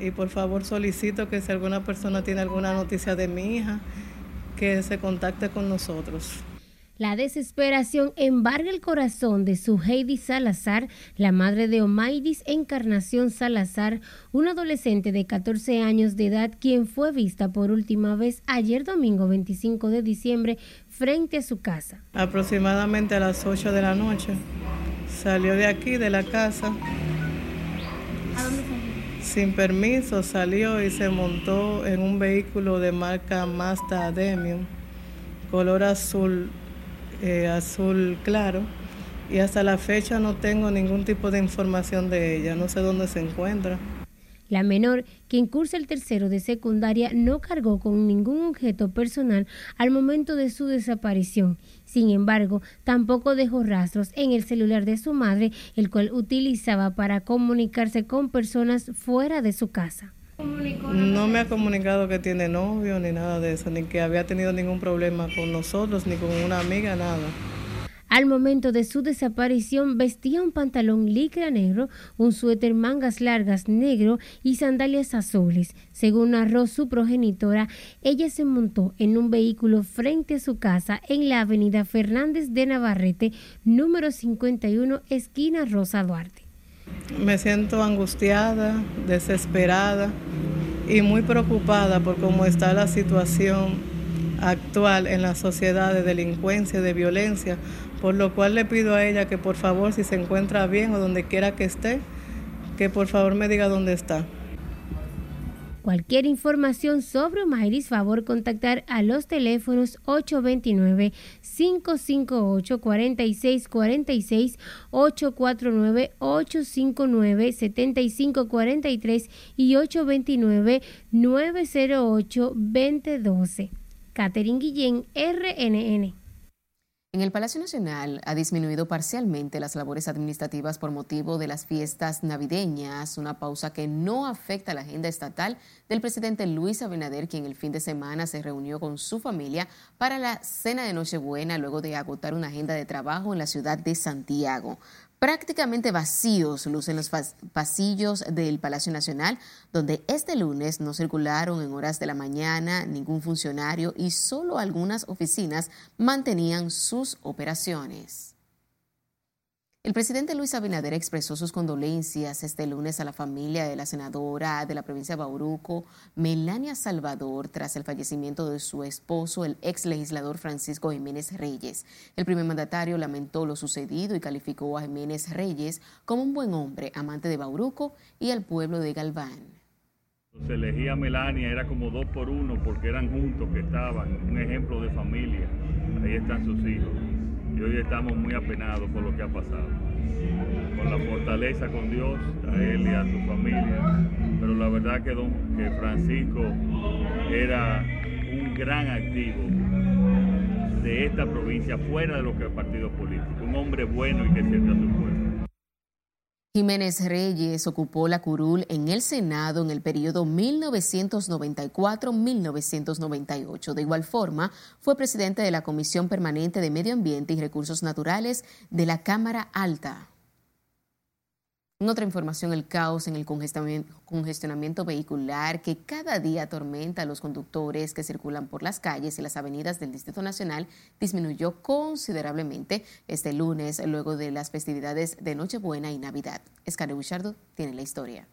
Y por favor solicito que si alguna persona tiene alguna noticia de mi hija, que se contacte con nosotros.
La desesperación embarga el corazón de su Heidi Salazar, la madre de Omaidis Encarnación Salazar, una adolescente de 14 años de edad quien fue vista por última vez ayer domingo 25 de diciembre frente a su casa.
Aproximadamente a las 8 de la noche. Salió de aquí, de la casa. Sin permiso salió y se montó en un vehículo de marca Mazda Demium, color azul, eh, azul claro. Y hasta la fecha no tengo ningún tipo de información de ella, no sé dónde se encuentra.
La menor, quien cursa el tercero de secundaria, no cargó con ningún objeto personal al momento de su desaparición. Sin embargo, tampoco dejó rastros en el celular de su madre, el cual utilizaba para comunicarse con personas fuera de su casa.
No me ha comunicado que tiene novio ni nada de eso, ni que había tenido ningún problema con nosotros, ni con una amiga, nada.
Al momento de su desaparición vestía un pantalón licra negro, un suéter mangas largas negro y sandalias azules. Según narró su progenitora, ella se montó en un vehículo frente a su casa en la avenida Fernández de Navarrete, número 51, esquina Rosa Duarte.
Me siento angustiada, desesperada y muy preocupada por cómo está la situación actual en la sociedad de delincuencia y de violencia, por lo cual le pido a ella que por favor, si se encuentra bien o donde quiera que esté, que por favor me diga dónde está.
Cualquier información sobre Omairis, favor contactar a los teléfonos 829-558-4646, 849-859-7543 y 829-908-2012. Catherine Guillén, RNN.
En el Palacio Nacional ha disminuido parcialmente las labores administrativas por motivo de las fiestas navideñas, una pausa que no afecta a la agenda estatal del presidente Luis Abinader, quien el fin de semana se reunió con su familia para la cena de Nochebuena luego de agotar una agenda de trabajo en la ciudad de Santiago. Prácticamente vacíos lucen los pasillos del Palacio Nacional, donde este lunes no circularon en horas de la mañana ningún funcionario y solo algunas oficinas mantenían sus operaciones. El presidente Luis Abinader expresó sus condolencias este lunes a la familia de la senadora de la provincia de Bauruco, Melania Salvador, tras el fallecimiento de su esposo, el ex legislador Francisco Jiménez Reyes. El primer mandatario lamentó lo sucedido y calificó a Jiménez Reyes como un buen hombre, amante de Bauruco y al pueblo de Galván.
Se elegía a Melania, era como dos por uno porque eran juntos que estaban, un ejemplo de familia. Ahí están sus hijos y hoy estamos muy apenados por lo que ha pasado. Con la fortaleza con Dios, a él y a su familia. Pero la verdad que, don, que Francisco era un gran activo de esta provincia, fuera de lo que es partido político. Un hombre bueno y que siente a su pueblo.
Jiménez Reyes ocupó la curul en el Senado en el periodo 1994-1998. De igual forma, fue presidente de la Comisión Permanente de Medio Ambiente y Recursos Naturales de la Cámara Alta. En otra información, el caos en el congestionamiento vehicular que cada día atormenta a los conductores que circulan por las calles y las avenidas del Distrito Nacional disminuyó considerablemente este lunes luego de las festividades de Nochebuena y Navidad. Escare Buchardo tiene la historia.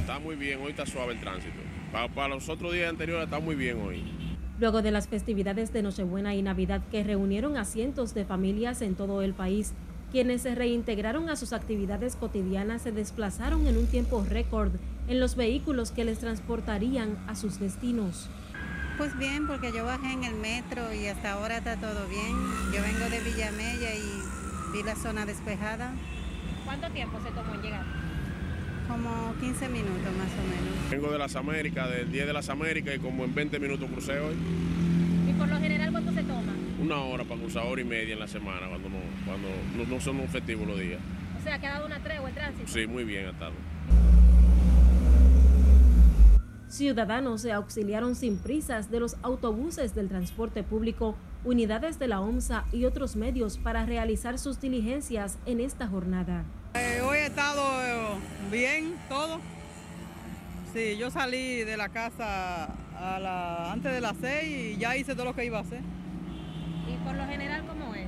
Está muy bien, hoy está suave el tránsito. Para, para los otros días anteriores está muy bien hoy.
Luego de las festividades de Nochebuena y Navidad que reunieron a cientos de familias en todo el país, quienes se reintegraron a sus actividades cotidianas se desplazaron en un tiempo récord en los vehículos que les transportarían a sus destinos.
Pues bien, porque yo bajé en el metro y hasta ahora está todo bien. Yo vengo de Villamella y vi la zona despejada.
¿Cuánto tiempo se tomó en llegar?
Como 15 minutos más o menos.
Vengo de las Américas, del 10 de las Américas y como en 20 minutos crucé hoy.
¿Y por lo general cuánto se toma?
Una hora para cruzar, hora y media en la semana cuando no, cuando no, no son festivos los días.
O sea, ¿ha dado una tregua el tránsito?
Sí, muy bien ha estado.
Ciudadanos se auxiliaron sin prisas de los autobuses del transporte público, unidades de la OMSA y otros medios para realizar sus diligencias en esta jornada.
Eh, hoy he estado eh, bien, todo. Sí, yo salí de la casa a la, antes de las seis y ya hice todo lo que iba a hacer.
¿Y por lo general cómo es?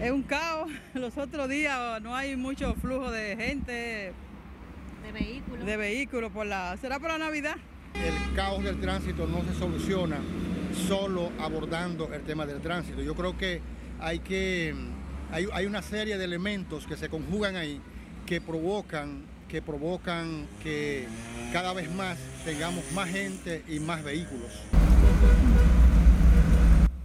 Es un caos. Los otros días no hay mucho flujo de gente.
De vehículos.
De vehículos por la. ¿Será por la Navidad?
El caos del tránsito no se soluciona solo abordando el tema del tránsito. Yo creo que hay que. Hay, hay una serie de elementos que se conjugan ahí que provocan que provocan que cada vez más tengamos más gente y más vehículos.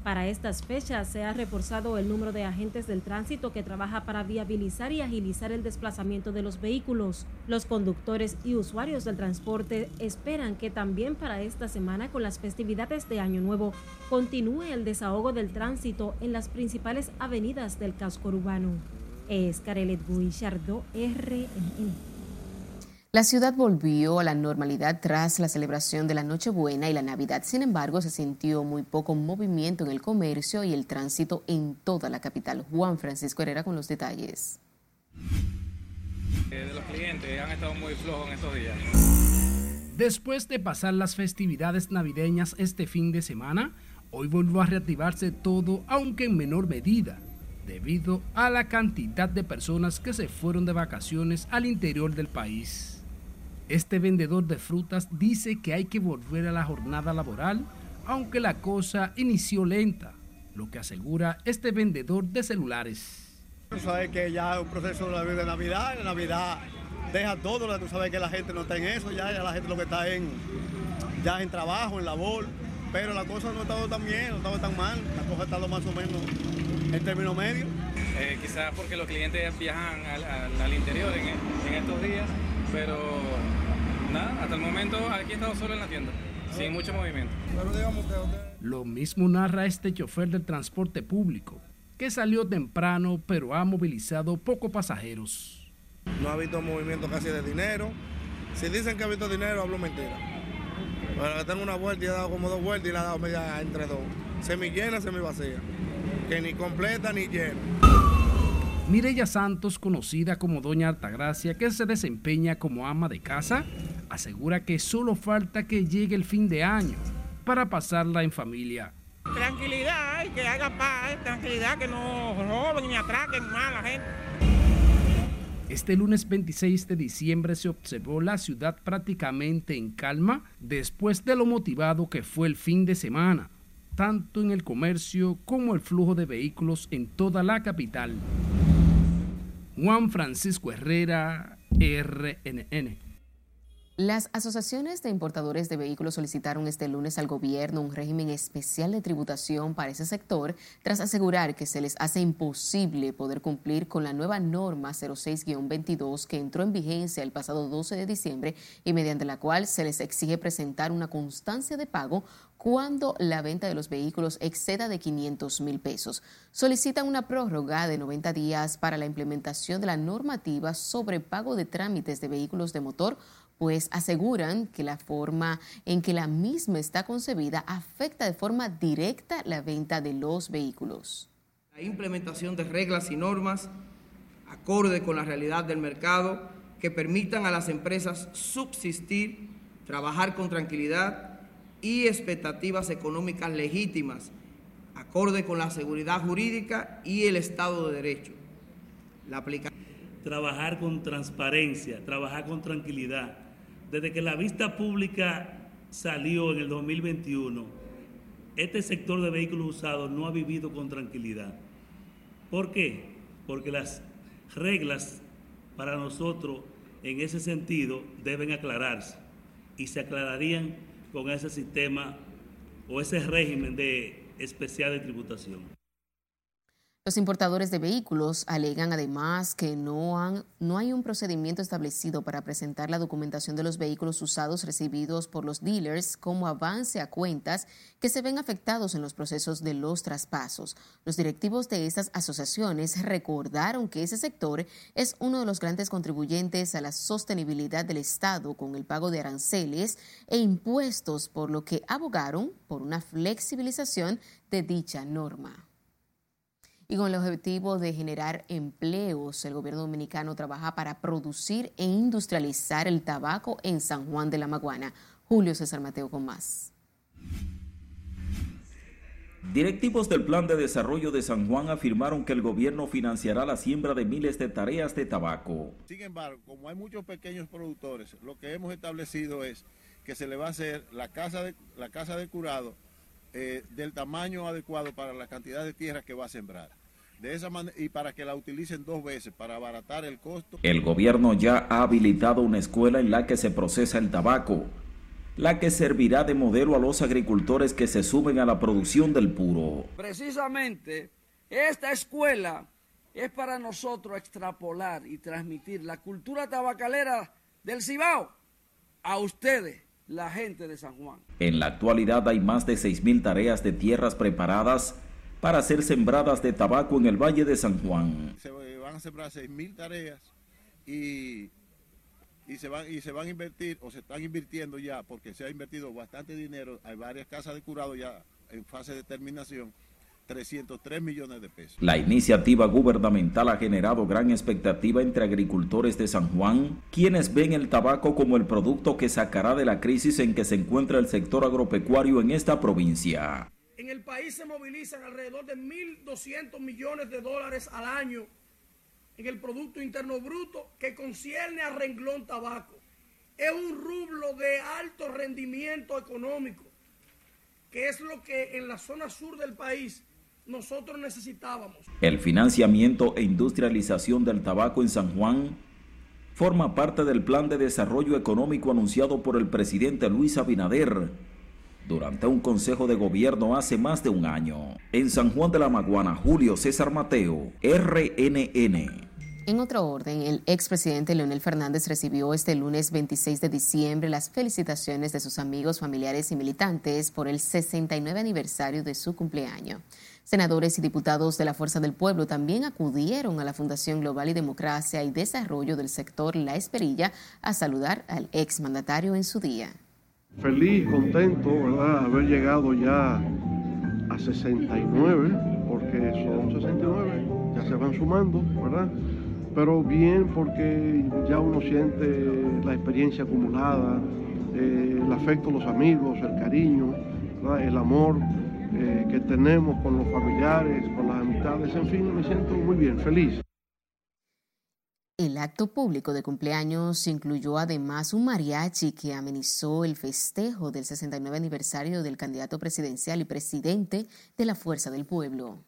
Para estas fechas se ha reforzado el número de agentes del tránsito que trabaja para viabilizar y agilizar el desplazamiento de los vehículos. Los conductores y usuarios del transporte esperan que también para esta semana con las festividades de Año Nuevo continúe el desahogo del tránsito en las principales avenidas del casco urbano. Es Carelet Guillardo, RNN.
La ciudad volvió a la normalidad tras la celebración de la Nochebuena y la Navidad. Sin embargo, se sintió muy poco movimiento en el comercio y el tránsito en toda la capital. Juan Francisco Herrera con los detalles.
Eh, los clientes han estado muy flojos en estos días.
Después de pasar las festividades navideñas este fin de semana, hoy volvió a reactivarse todo, aunque en menor medida, debido a la cantidad de personas que se fueron de vacaciones al interior del país. Este vendedor de frutas dice que hay que volver a la jornada laboral, aunque la cosa inició lenta, lo que asegura este vendedor de celulares.
Tú sabes que ya es un proceso de Navidad, en Navidad deja todo, tú sabes que la gente no está en eso, ya, ya la gente lo que está en, ya en trabajo, en labor, pero la cosa no ha estado tan bien, no ha estado tan mal, la cosa ha estado más o menos en términos medios.
Eh, quizás porque los clientes viajan al, al, interior en, en estos días, pero nada, hasta el momento aquí he estado solo en la tienda, sin mucho movimiento.
Lo mismo narra este chofer del transporte público, que salió temprano pero ha movilizado pocos pasajeros.
No ha habido movimiento casi de dinero. Si dicen que ha habido dinero, hablo mentira. Bueno, que tengo una vuelta y he dado como dos vueltas y la he dado media entre dos. Semi llena, semi vacía. Que ni completa ni llena.
Mireya Santos, conocida como Doña Altagracia, que se desempeña como ama de casa, asegura que solo falta que llegue el fin de año para pasarla en familia.
Tranquilidad y que haga paz, tranquilidad, que no roben ni atraquen más a la gente.
Este lunes 26 de diciembre se observó la ciudad prácticamente en calma después de lo motivado que fue el fin de semana, tanto en el comercio como el flujo de vehículos en toda la capital. Juan Francisco Herrera, RNN.
Las asociaciones de importadores de vehículos solicitaron este lunes al gobierno un régimen especial de tributación para ese sector tras asegurar que se les hace imposible poder cumplir con la nueva norma 06-22 que entró en vigencia el pasado 12 de diciembre y mediante la cual se les exige presentar una constancia de pago cuando la venta de los vehículos exceda de 500 mil pesos. Solicitan una prórroga de 90 días para la implementación de la normativa sobre pago de trámites de vehículos de motor pues aseguran que la forma en que la misma está concebida afecta de forma directa la venta de los vehículos.
La implementación de reglas y normas acorde con la realidad del mercado que permitan a las empresas subsistir, trabajar con tranquilidad y expectativas económicas legítimas, acorde con la seguridad jurídica y el Estado de Derecho.
La trabajar con transparencia, trabajar con tranquilidad desde que la vista pública salió en el 2021, este sector de vehículos usados no ha vivido con tranquilidad. ¿Por qué? Porque las reglas para nosotros en ese sentido deben aclararse y se aclararían con ese sistema o ese régimen de especial de tributación.
Los importadores de vehículos alegan además que no, hay un procedimiento establecido para presentar la documentación de los vehículos usados recibidos por los dealers como avance a cuentas que se ven afectados en los procesos de los traspasos. Los directivos de estas asociaciones recordaron que ese sector es uno de los grandes contribuyentes a la sostenibilidad del Estado con el pago de aranceles e impuestos, por lo que abogaron por una flexibilización de dicha norma. Y con el objetivo de generar empleos, el gobierno dominicano trabaja para producir e industrializar el tabaco en San Juan de la Maguana. Julio César Mateo con más.
Directivos del Plan de Desarrollo de San Juan afirmaron que el gobierno financiará la siembra de miles de tareas de tabaco.
Sin embargo, como hay muchos pequeños productores, lo que hemos establecido es que se le va a hacer la casa de, la casa de curado eh, del tamaño adecuado para la cantidad de tierra que va a sembrar de esa manera y para que la utilicen dos veces para abaratar el costo.
El gobierno ya ha habilitado una escuela en la que se procesa el tabaco, la que servirá de modelo a los agricultores que se suben a la producción del puro.
Precisamente esta escuela es para nosotros extrapolar y transmitir la cultura tabacalera del Cibao a ustedes, la gente de San Juan.
En la actualidad hay más de 6.000 tareas de tierras preparadas para ser sembradas de tabaco en el Valle de San Juan.
Se van a sembrar 6.000 tareas y, y, se van, y se van a invertir, o se están invirtiendo ya, porque se ha invertido bastante dinero, hay varias casas de curado ya en fase de terminación, 303 millones de pesos.
La iniciativa gubernamental ha generado gran expectativa entre agricultores de San Juan, quienes ven el tabaco como el producto que sacará de la crisis en que se encuentra el sector agropecuario en esta provincia.
En el país se movilizan alrededor de 1.200 millones de dólares al año en el Producto Interno Bruto que concierne a renglón tabaco. Es un rublo de alto rendimiento económico, que es lo que en la zona sur del país nosotros necesitábamos.
El financiamiento e industrialización del tabaco en San Juan forma parte del plan de desarrollo económico anunciado por el presidente Luis Abinader durante un consejo de gobierno hace más de un año. En San Juan de la Maguana, Julio César Mateo, RNN.
En otro orden, el expresidente Leonel Fernández recibió este lunes 26 de diciembre las felicitaciones de sus amigos, familiares y militantes por el 69 aniversario de su cumpleaños. Senadores y diputados de la Fuerza del Pueblo también acudieron a la Fundación Global y Democracia y Desarrollo del sector La Esperilla a saludar al exmandatario en su día
feliz, contento, ¿verdad? Haber llegado ya a 69, porque son 69, ya se van sumando, ¿verdad? Pero bien porque ya uno siente la experiencia acumulada, eh, el afecto de los amigos, el cariño, el amor eh, que tenemos con los familiares, con las amistades, en fin, me siento muy bien, feliz.
El acto público de cumpleaños incluyó además un mariachi que amenizó el festejo del 69 aniversario del candidato presidencial y presidente de la Fuerza del Pueblo.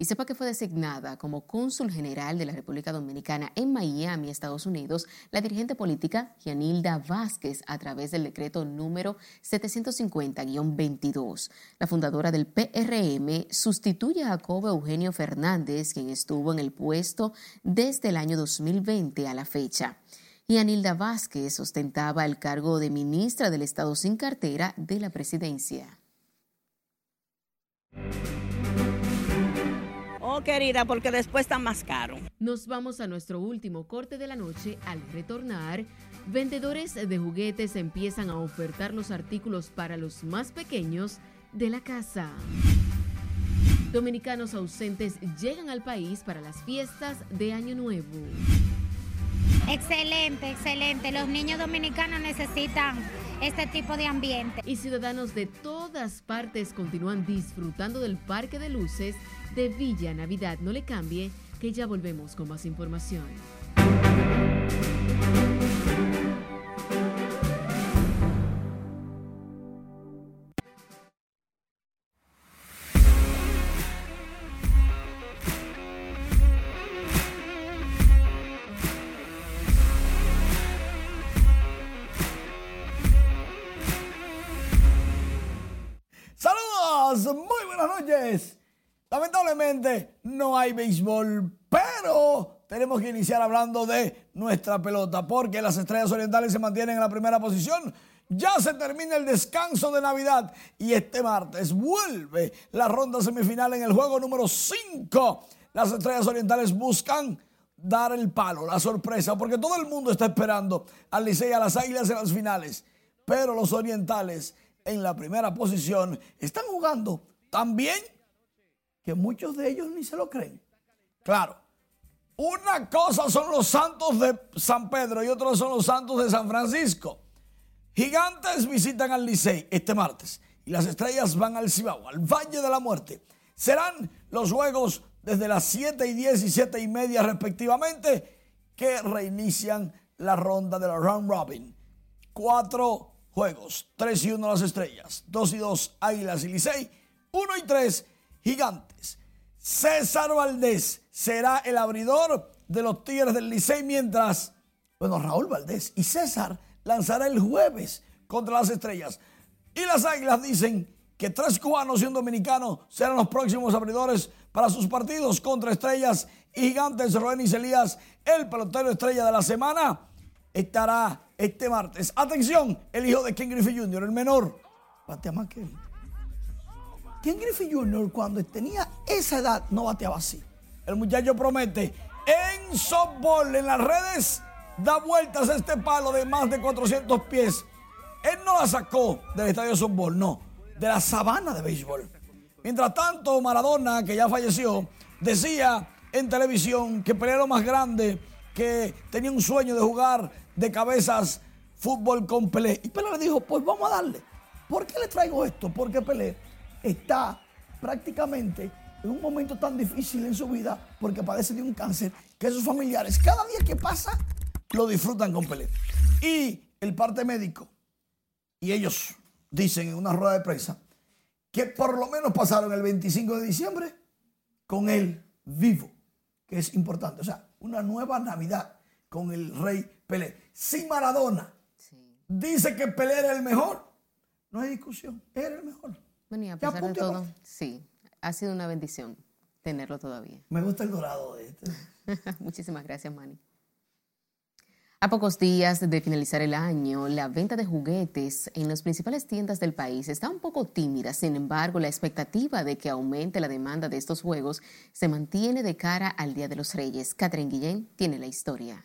Y sepa que fue designada como cónsul general de la República Dominicana en Miami, Estados Unidos, la dirigente política Gianilda Vázquez a través del decreto número 750-22. La fundadora del PRM sustituye a Jacobo Eugenio Fernández, quien estuvo en el puesto desde el año 2020 a la fecha. Gianilda Vázquez ostentaba el cargo de ministra del Estado sin cartera de la presidencia.
Oh, querida, porque después está más caro.
Nos vamos a nuestro último corte de la noche. Al retornar, vendedores de juguetes empiezan a ofertar los artículos para los más pequeños de la casa. Dominicanos ausentes llegan al país para las fiestas de Año Nuevo.
Excelente, excelente. Los niños dominicanos necesitan este tipo de ambiente.
Y ciudadanos de todas partes continúan disfrutando del Parque de Luces de Villa Navidad. No le cambie, que ya volvemos con más información.
No hay béisbol, pero tenemos que iniciar hablando de nuestra pelota porque las Estrellas Orientales se mantienen en la primera posición. Ya se termina el descanso de Navidad y este martes vuelve la ronda semifinal en el juego número 5. Las Estrellas Orientales buscan dar el palo, la sorpresa, porque todo el mundo está esperando al Licey a las Águilas en las finales. Pero los Orientales en la primera posición están jugando tan bien que muchos de ellos ni se lo creen. Claro, una cosa son los santos de San Pedro y otros son los santos de San Francisco. Gigantes visitan al Licey este martes y las estrellas van al Cibao, al Valle de la Muerte. Serán los juegos desde las 7 y 10 y 7 y media respectivamente que reinician la ronda de la round robin. Cuatro juegos, 3 y 1 las estrellas, 2 y 2 Águilas y Licey, 1 y 3 Gigantes. César Valdés será el abridor de los Tigres del Licey mientras, bueno, Raúl Valdés y César lanzará el jueves contra las estrellas. Y las Águilas dicen que tres cubanos y un dominicano serán los próximos abridores para sus partidos contra estrellas y gigantes. Roenis Elías, el pelotero estrella de la semana, estará este martes. Atención, el hijo de Ken Griffey Jr., el menor. Más que él. Ken Griffey Jr. cuando tenía esa edad no bateaba así. El muchacho promete en softball, en las redes, da vueltas a este palo de más de 400 pies. Él no la sacó del estadio de softball, no, de la sabana de béisbol. Mientras tanto, Maradona, que ya falleció, decía en televisión que Pelé era más grande, que tenía un sueño de jugar de cabezas fútbol con Pelé. Y Pelé le dijo, pues vamos a darle. ¿Por qué le traigo esto? Porque Pelé está prácticamente en un momento tan difícil en su vida porque padece de un cáncer que sus familiares cada día que pasa lo disfrutan con Pelé. Y el parte médico, y ellos dicen en una rueda de prensa, que por lo menos pasaron el 25 de diciembre con él vivo, que es importante. O sea, una nueva Navidad con el rey Pelé. Si Maradona dice que Pelé era el mejor, no hay discusión, era el mejor.
Bueno, y a pesar de todo, sí, ha sido una bendición tenerlo todavía.
Me gusta el dorado de este.
Muchísimas gracias, Manny. A pocos días de finalizar el año, la venta de juguetes en las principales tiendas del país está un poco tímida. Sin embargo, la expectativa de que aumente la demanda de estos juegos se mantiene de cara al Día de los Reyes. Catherine Guillén tiene la historia.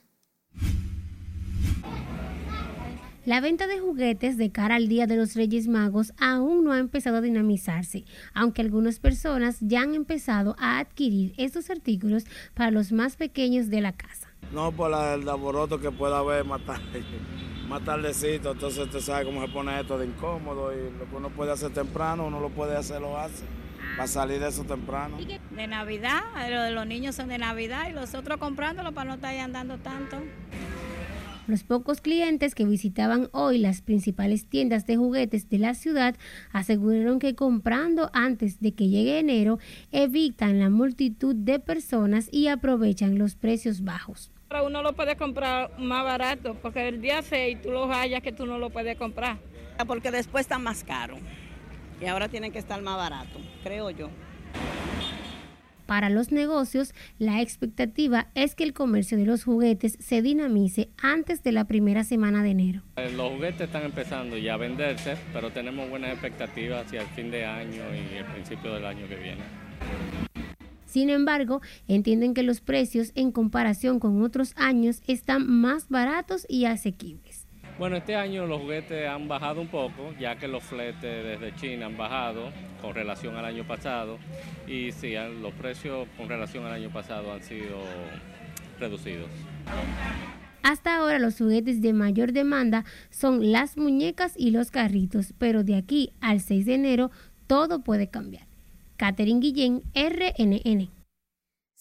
La venta de juguetes de cara al Día de los Reyes Magos aún no ha empezado a dinamizarse, aunque algunas personas ya han empezado a adquirir estos artículos para los más pequeños de la casa.
No por la- el alboroto que pueda haber más tarde,
más tardecito, entonces usted sabe cómo se pone esto de incómodo y lo que uno puede hacer temprano, uno lo puede hacer, lo hace. Para salir de eso temprano.
De Navidad, lo de los niños son de Navidad y los otros comprándolo para no estar ahí andando tanto.
Los pocos clientes que visitaban hoy las principales tiendas de juguetes de la ciudad aseguraron que comprando antes de que llegue enero evitan la multitud de personas y aprovechan los precios bajos.
Uno lo puede comprar más barato porque el día 6 tú lo hallas que tú no lo puedes comprar. Porque después está más caro y ahora tiene que estar más barato, creo yo.
Para los negocios, la expectativa es que el comercio de los juguetes se dinamice antes de la primera semana de enero.
Eh, los juguetes están empezando ya a venderse, pero tenemos buenas expectativas hacia el fin de año y el principio del año que viene.
Sin embargo, entienden que los precios en comparación con otros años están más baratos y asequibles.
Bueno, este año los juguetes han bajado un poco, ya que los fletes desde China han bajado con relación al año pasado y sí, los precios con relación al año pasado han sido reducidos.
Hasta ahora los juguetes de mayor demanda son las muñecas y los carritos, pero de aquí al 6 de enero todo puede cambiar. Catherine Guillén, RNN.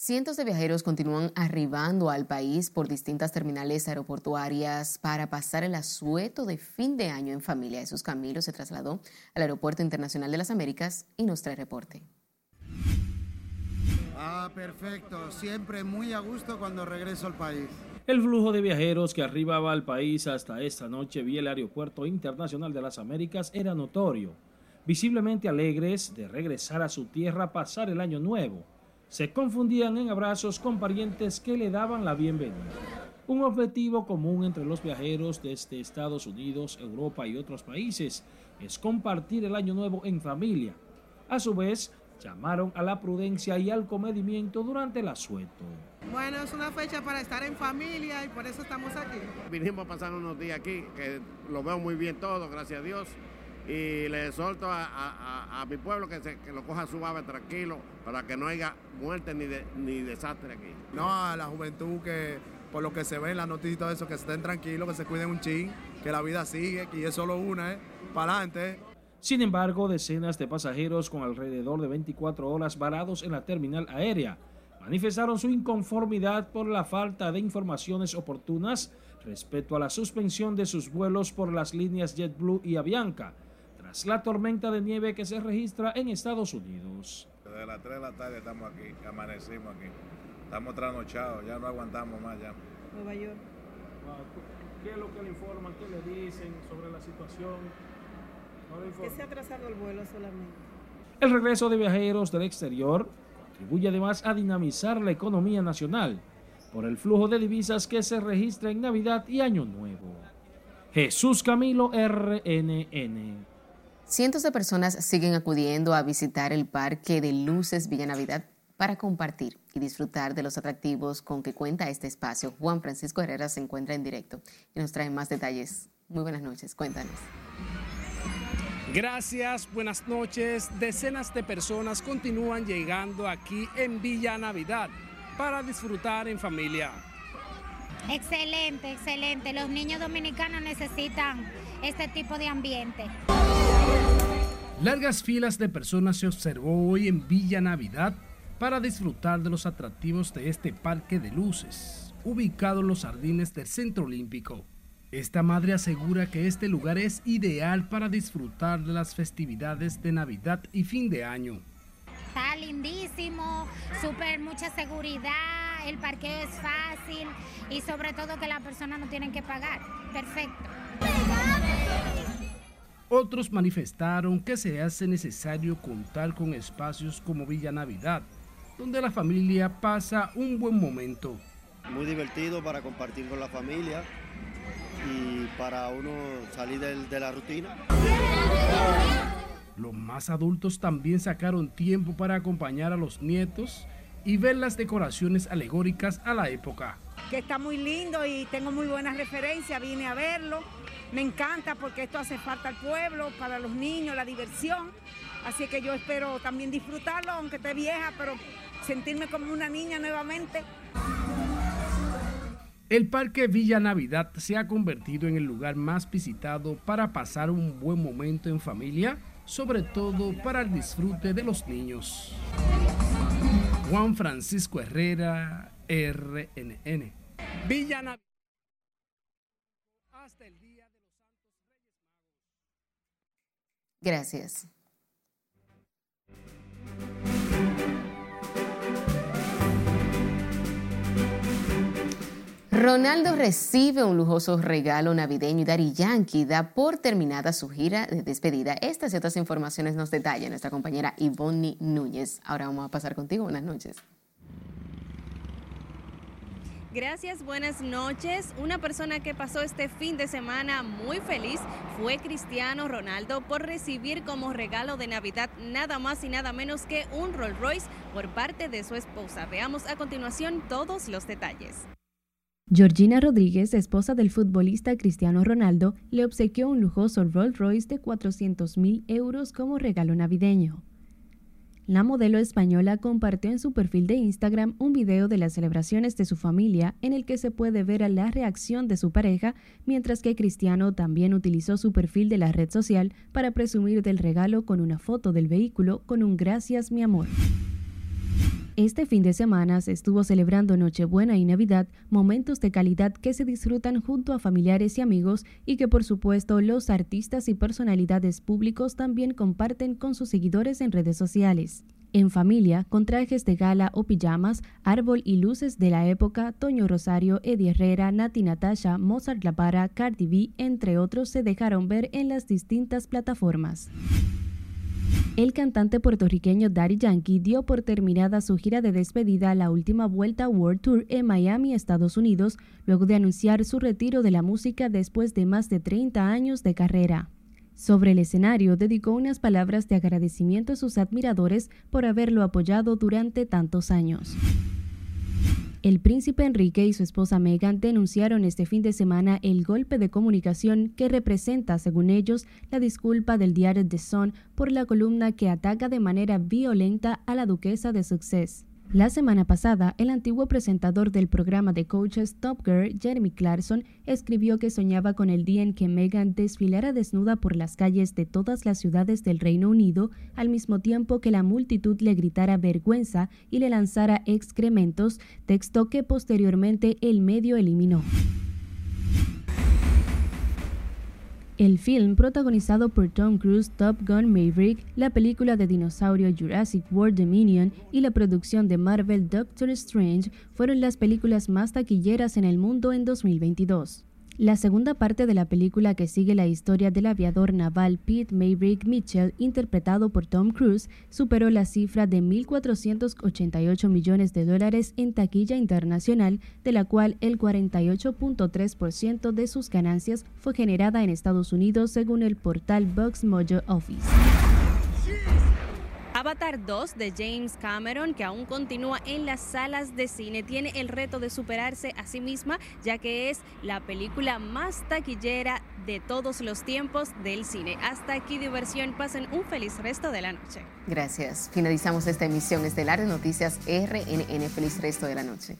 Cientos de viajeros continúan arribando al país por distintas terminales aeroportuarias para pasar el asueto de fin de año en familia. Jesús Camilo se trasladó al Aeropuerto Internacional de las Américas y nos trae reporte.
Ah, perfecto. Siempre muy a gusto cuando regreso al país.
El flujo de viajeros que arribaba al país hasta esta noche vía el Aeropuerto Internacional de las Américas era notorio. Visiblemente alegres de regresar a su tierra a pasar el año nuevo se confundían en abrazos con parientes que le daban la bienvenida. Un objetivo común entre los viajeros desde Estados Unidos, Europa y otros países es compartir el año nuevo en familia. A su vez, llamaron a la prudencia y al comedimiento durante el asueto.
Bueno, es una fecha para estar en familia y por eso estamos aquí.
Vinimos a pasar unos días aquí, que lo veo muy bien todo, gracias a Dios y le exhorto a, mi pueblo que, se, que lo coja suave, tranquilo, para que no haya muerte ni, ni desastre aquí.
No, a la juventud que por lo que se ve en las noticias y todo eso, que estén tranquilos, que se cuiden un chin, que la vida sigue, que es solo una, ¿eh? para adelante.
Sin embargo, decenas de pasajeros con alrededor de 24 horas varados en la terminal aérea manifestaron su inconformidad por la falta de informaciones oportunas respecto a la suspensión de sus vuelos por las líneas JetBlue y Avianca, la tormenta de nieve que se registra en Estados Unidos.
Desde las 3 de la tarde estamos aquí, amanecimos aquí. Estamos trasnochados, ya no aguantamos más ya.
Nueva York.
¿Qué es lo que le informan? ¿Qué le dicen sobre la situación?
que se ha atrasado el vuelo solamente.
El regreso de viajeros del exterior contribuye además a dinamizar la economía nacional por el flujo de divisas que se registra en Navidad y Año Nuevo. Jesús Camilo RNN.
Cientos de personas siguen acudiendo a visitar el Parque de Luces Villa Navidad para compartir y disfrutar de los atractivos con que cuenta este espacio. Juan Francisco Herrera se encuentra en directo y nos trae más detalles. Muy buenas noches, cuéntanos.
Gracias, buenas noches. Decenas de personas continúan llegando aquí en Villa Navidad para disfrutar en familia.
Excelente, excelente. Los niños dominicanos necesitan este tipo de ambiente.
Largas filas de personas se observó hoy en Villa Navidad para disfrutar de los atractivos de este parque de luces, ubicado en los jardines del Centro Olímpico. Esta madre asegura que este lugar es ideal para disfrutar de las festividades de Navidad y fin de año.
Está lindísimo, súper mucha seguridad, el parqueo es fácil y sobre todo que las personas no tienen que pagar. Perfecto.
Otros manifestaron que se hace necesario contar con espacios como Villa Navidad, donde la familia pasa un buen momento.
Muy divertido para compartir con la familia y para uno salir de, la rutina.
Los más adultos también sacaron tiempo para acompañar a los nietos y ver las decoraciones alegóricas a la época.
Que está muy lindo y tengo muy buenas referencias, vine a verlo me encanta porque esto hace falta al pueblo, para los niños, la diversión. Así que yo espero también disfrutarlo, aunque esté vieja, pero sentirme como una niña nuevamente.
El Parque Villa Navidad se ha convertido en el lugar más visitado para pasar un buen momento en familia, sobre todo para el disfrute de los niños. Juan Francisco Herrera, RNN.
Villa Navidad.
Gracias. Ronaldo recibe un lujoso regalo navideño y Dari Yankee da por terminada su gira de despedida. Estas y otras informaciones nos detalla nuestra compañera Ivonne Núñez. Ahora vamos a pasar contigo. Buenas noches.
Gracias, buenas noches. Una persona que pasó este fin de semana muy feliz fue Cristiano Ronaldo por recibir como regalo de Navidad nada más y nada menos que un Rolls Royce por parte de su esposa. Veamos a continuación todos los detalles.
Georgina Rodríguez, esposa del futbolista Cristiano Ronaldo, le obsequió un lujoso Rolls Royce de 400 mil euros como regalo navideño. La modelo española compartió en su perfil de Instagram un video de las celebraciones de su familia en el que se puede ver a la reacción de su pareja, mientras que Cristiano también utilizó su perfil de la red social para presumir del regalo con una foto del vehículo con un gracias mi amor. Este fin de semana se estuvo celebrando Nochebuena y Navidad, momentos de calidad que se disfrutan junto a familiares y amigos y que por supuesto los artistas y personalidades públicos también comparten con sus seguidores en redes sociales. En familia, con trajes de gala o pijamas, árbol y luces de la época, Toño Rosario, Eddie Herrera, Nati Natasha, Mozart La Para, Cardi B, entre otros, se dejaron ver en las distintas plataformas. El cantante puertorriqueño Daddy Yankee dio por terminada su gira de despedida a la última vuelta World Tour en Miami, Estados Unidos, luego de anunciar su retiro de la música después de más de 30 años de carrera. Sobre el escenario dedicó unas palabras de agradecimiento a sus admiradores por haberlo apoyado durante tantos años. El príncipe Enrique y su esposa Meghan denunciaron este fin de semana el golpe de comunicación que representa, según ellos, la disculpa del diario The Sun por la columna que ataca de manera violenta a la duquesa de Success. La semana pasada, el antiguo presentador del programa de coaches Top Girl, Jeremy Clarkson, escribió que soñaba con el día en que Meghan desfilara desnuda por las calles de todas las ciudades del Reino Unido, al mismo tiempo que la multitud le gritara vergüenza y le lanzara excrementos, texto que posteriormente el medio eliminó. El film, protagonizado por Tom Cruise, Top Gun Maverick, la película de dinosaurio Jurassic World Dominion y la producción de Marvel Doctor Strange fueron las películas más taquilleras en el mundo en 2022. La segunda parte de la película que sigue la historia del aviador naval Pete Maverick Mitchell, interpretado por Tom Cruise, superó la cifra de 1.488 millones de dólares en taquilla internacional, de la cual el 48.3% de sus ganancias fue generada en Estados Unidos según el portal Box Mojo Office.
Avatar 2 de James Cameron, que aún continúa en las salas de cine, tiene el reto de superarse a sí misma, ya que es la película más taquillera de todos los tiempos del cine. Hasta aquí diversión, pasen un feliz resto de la noche.
Gracias. Finalizamos esta emisión estelar de Noticias RNN. Feliz resto de la noche.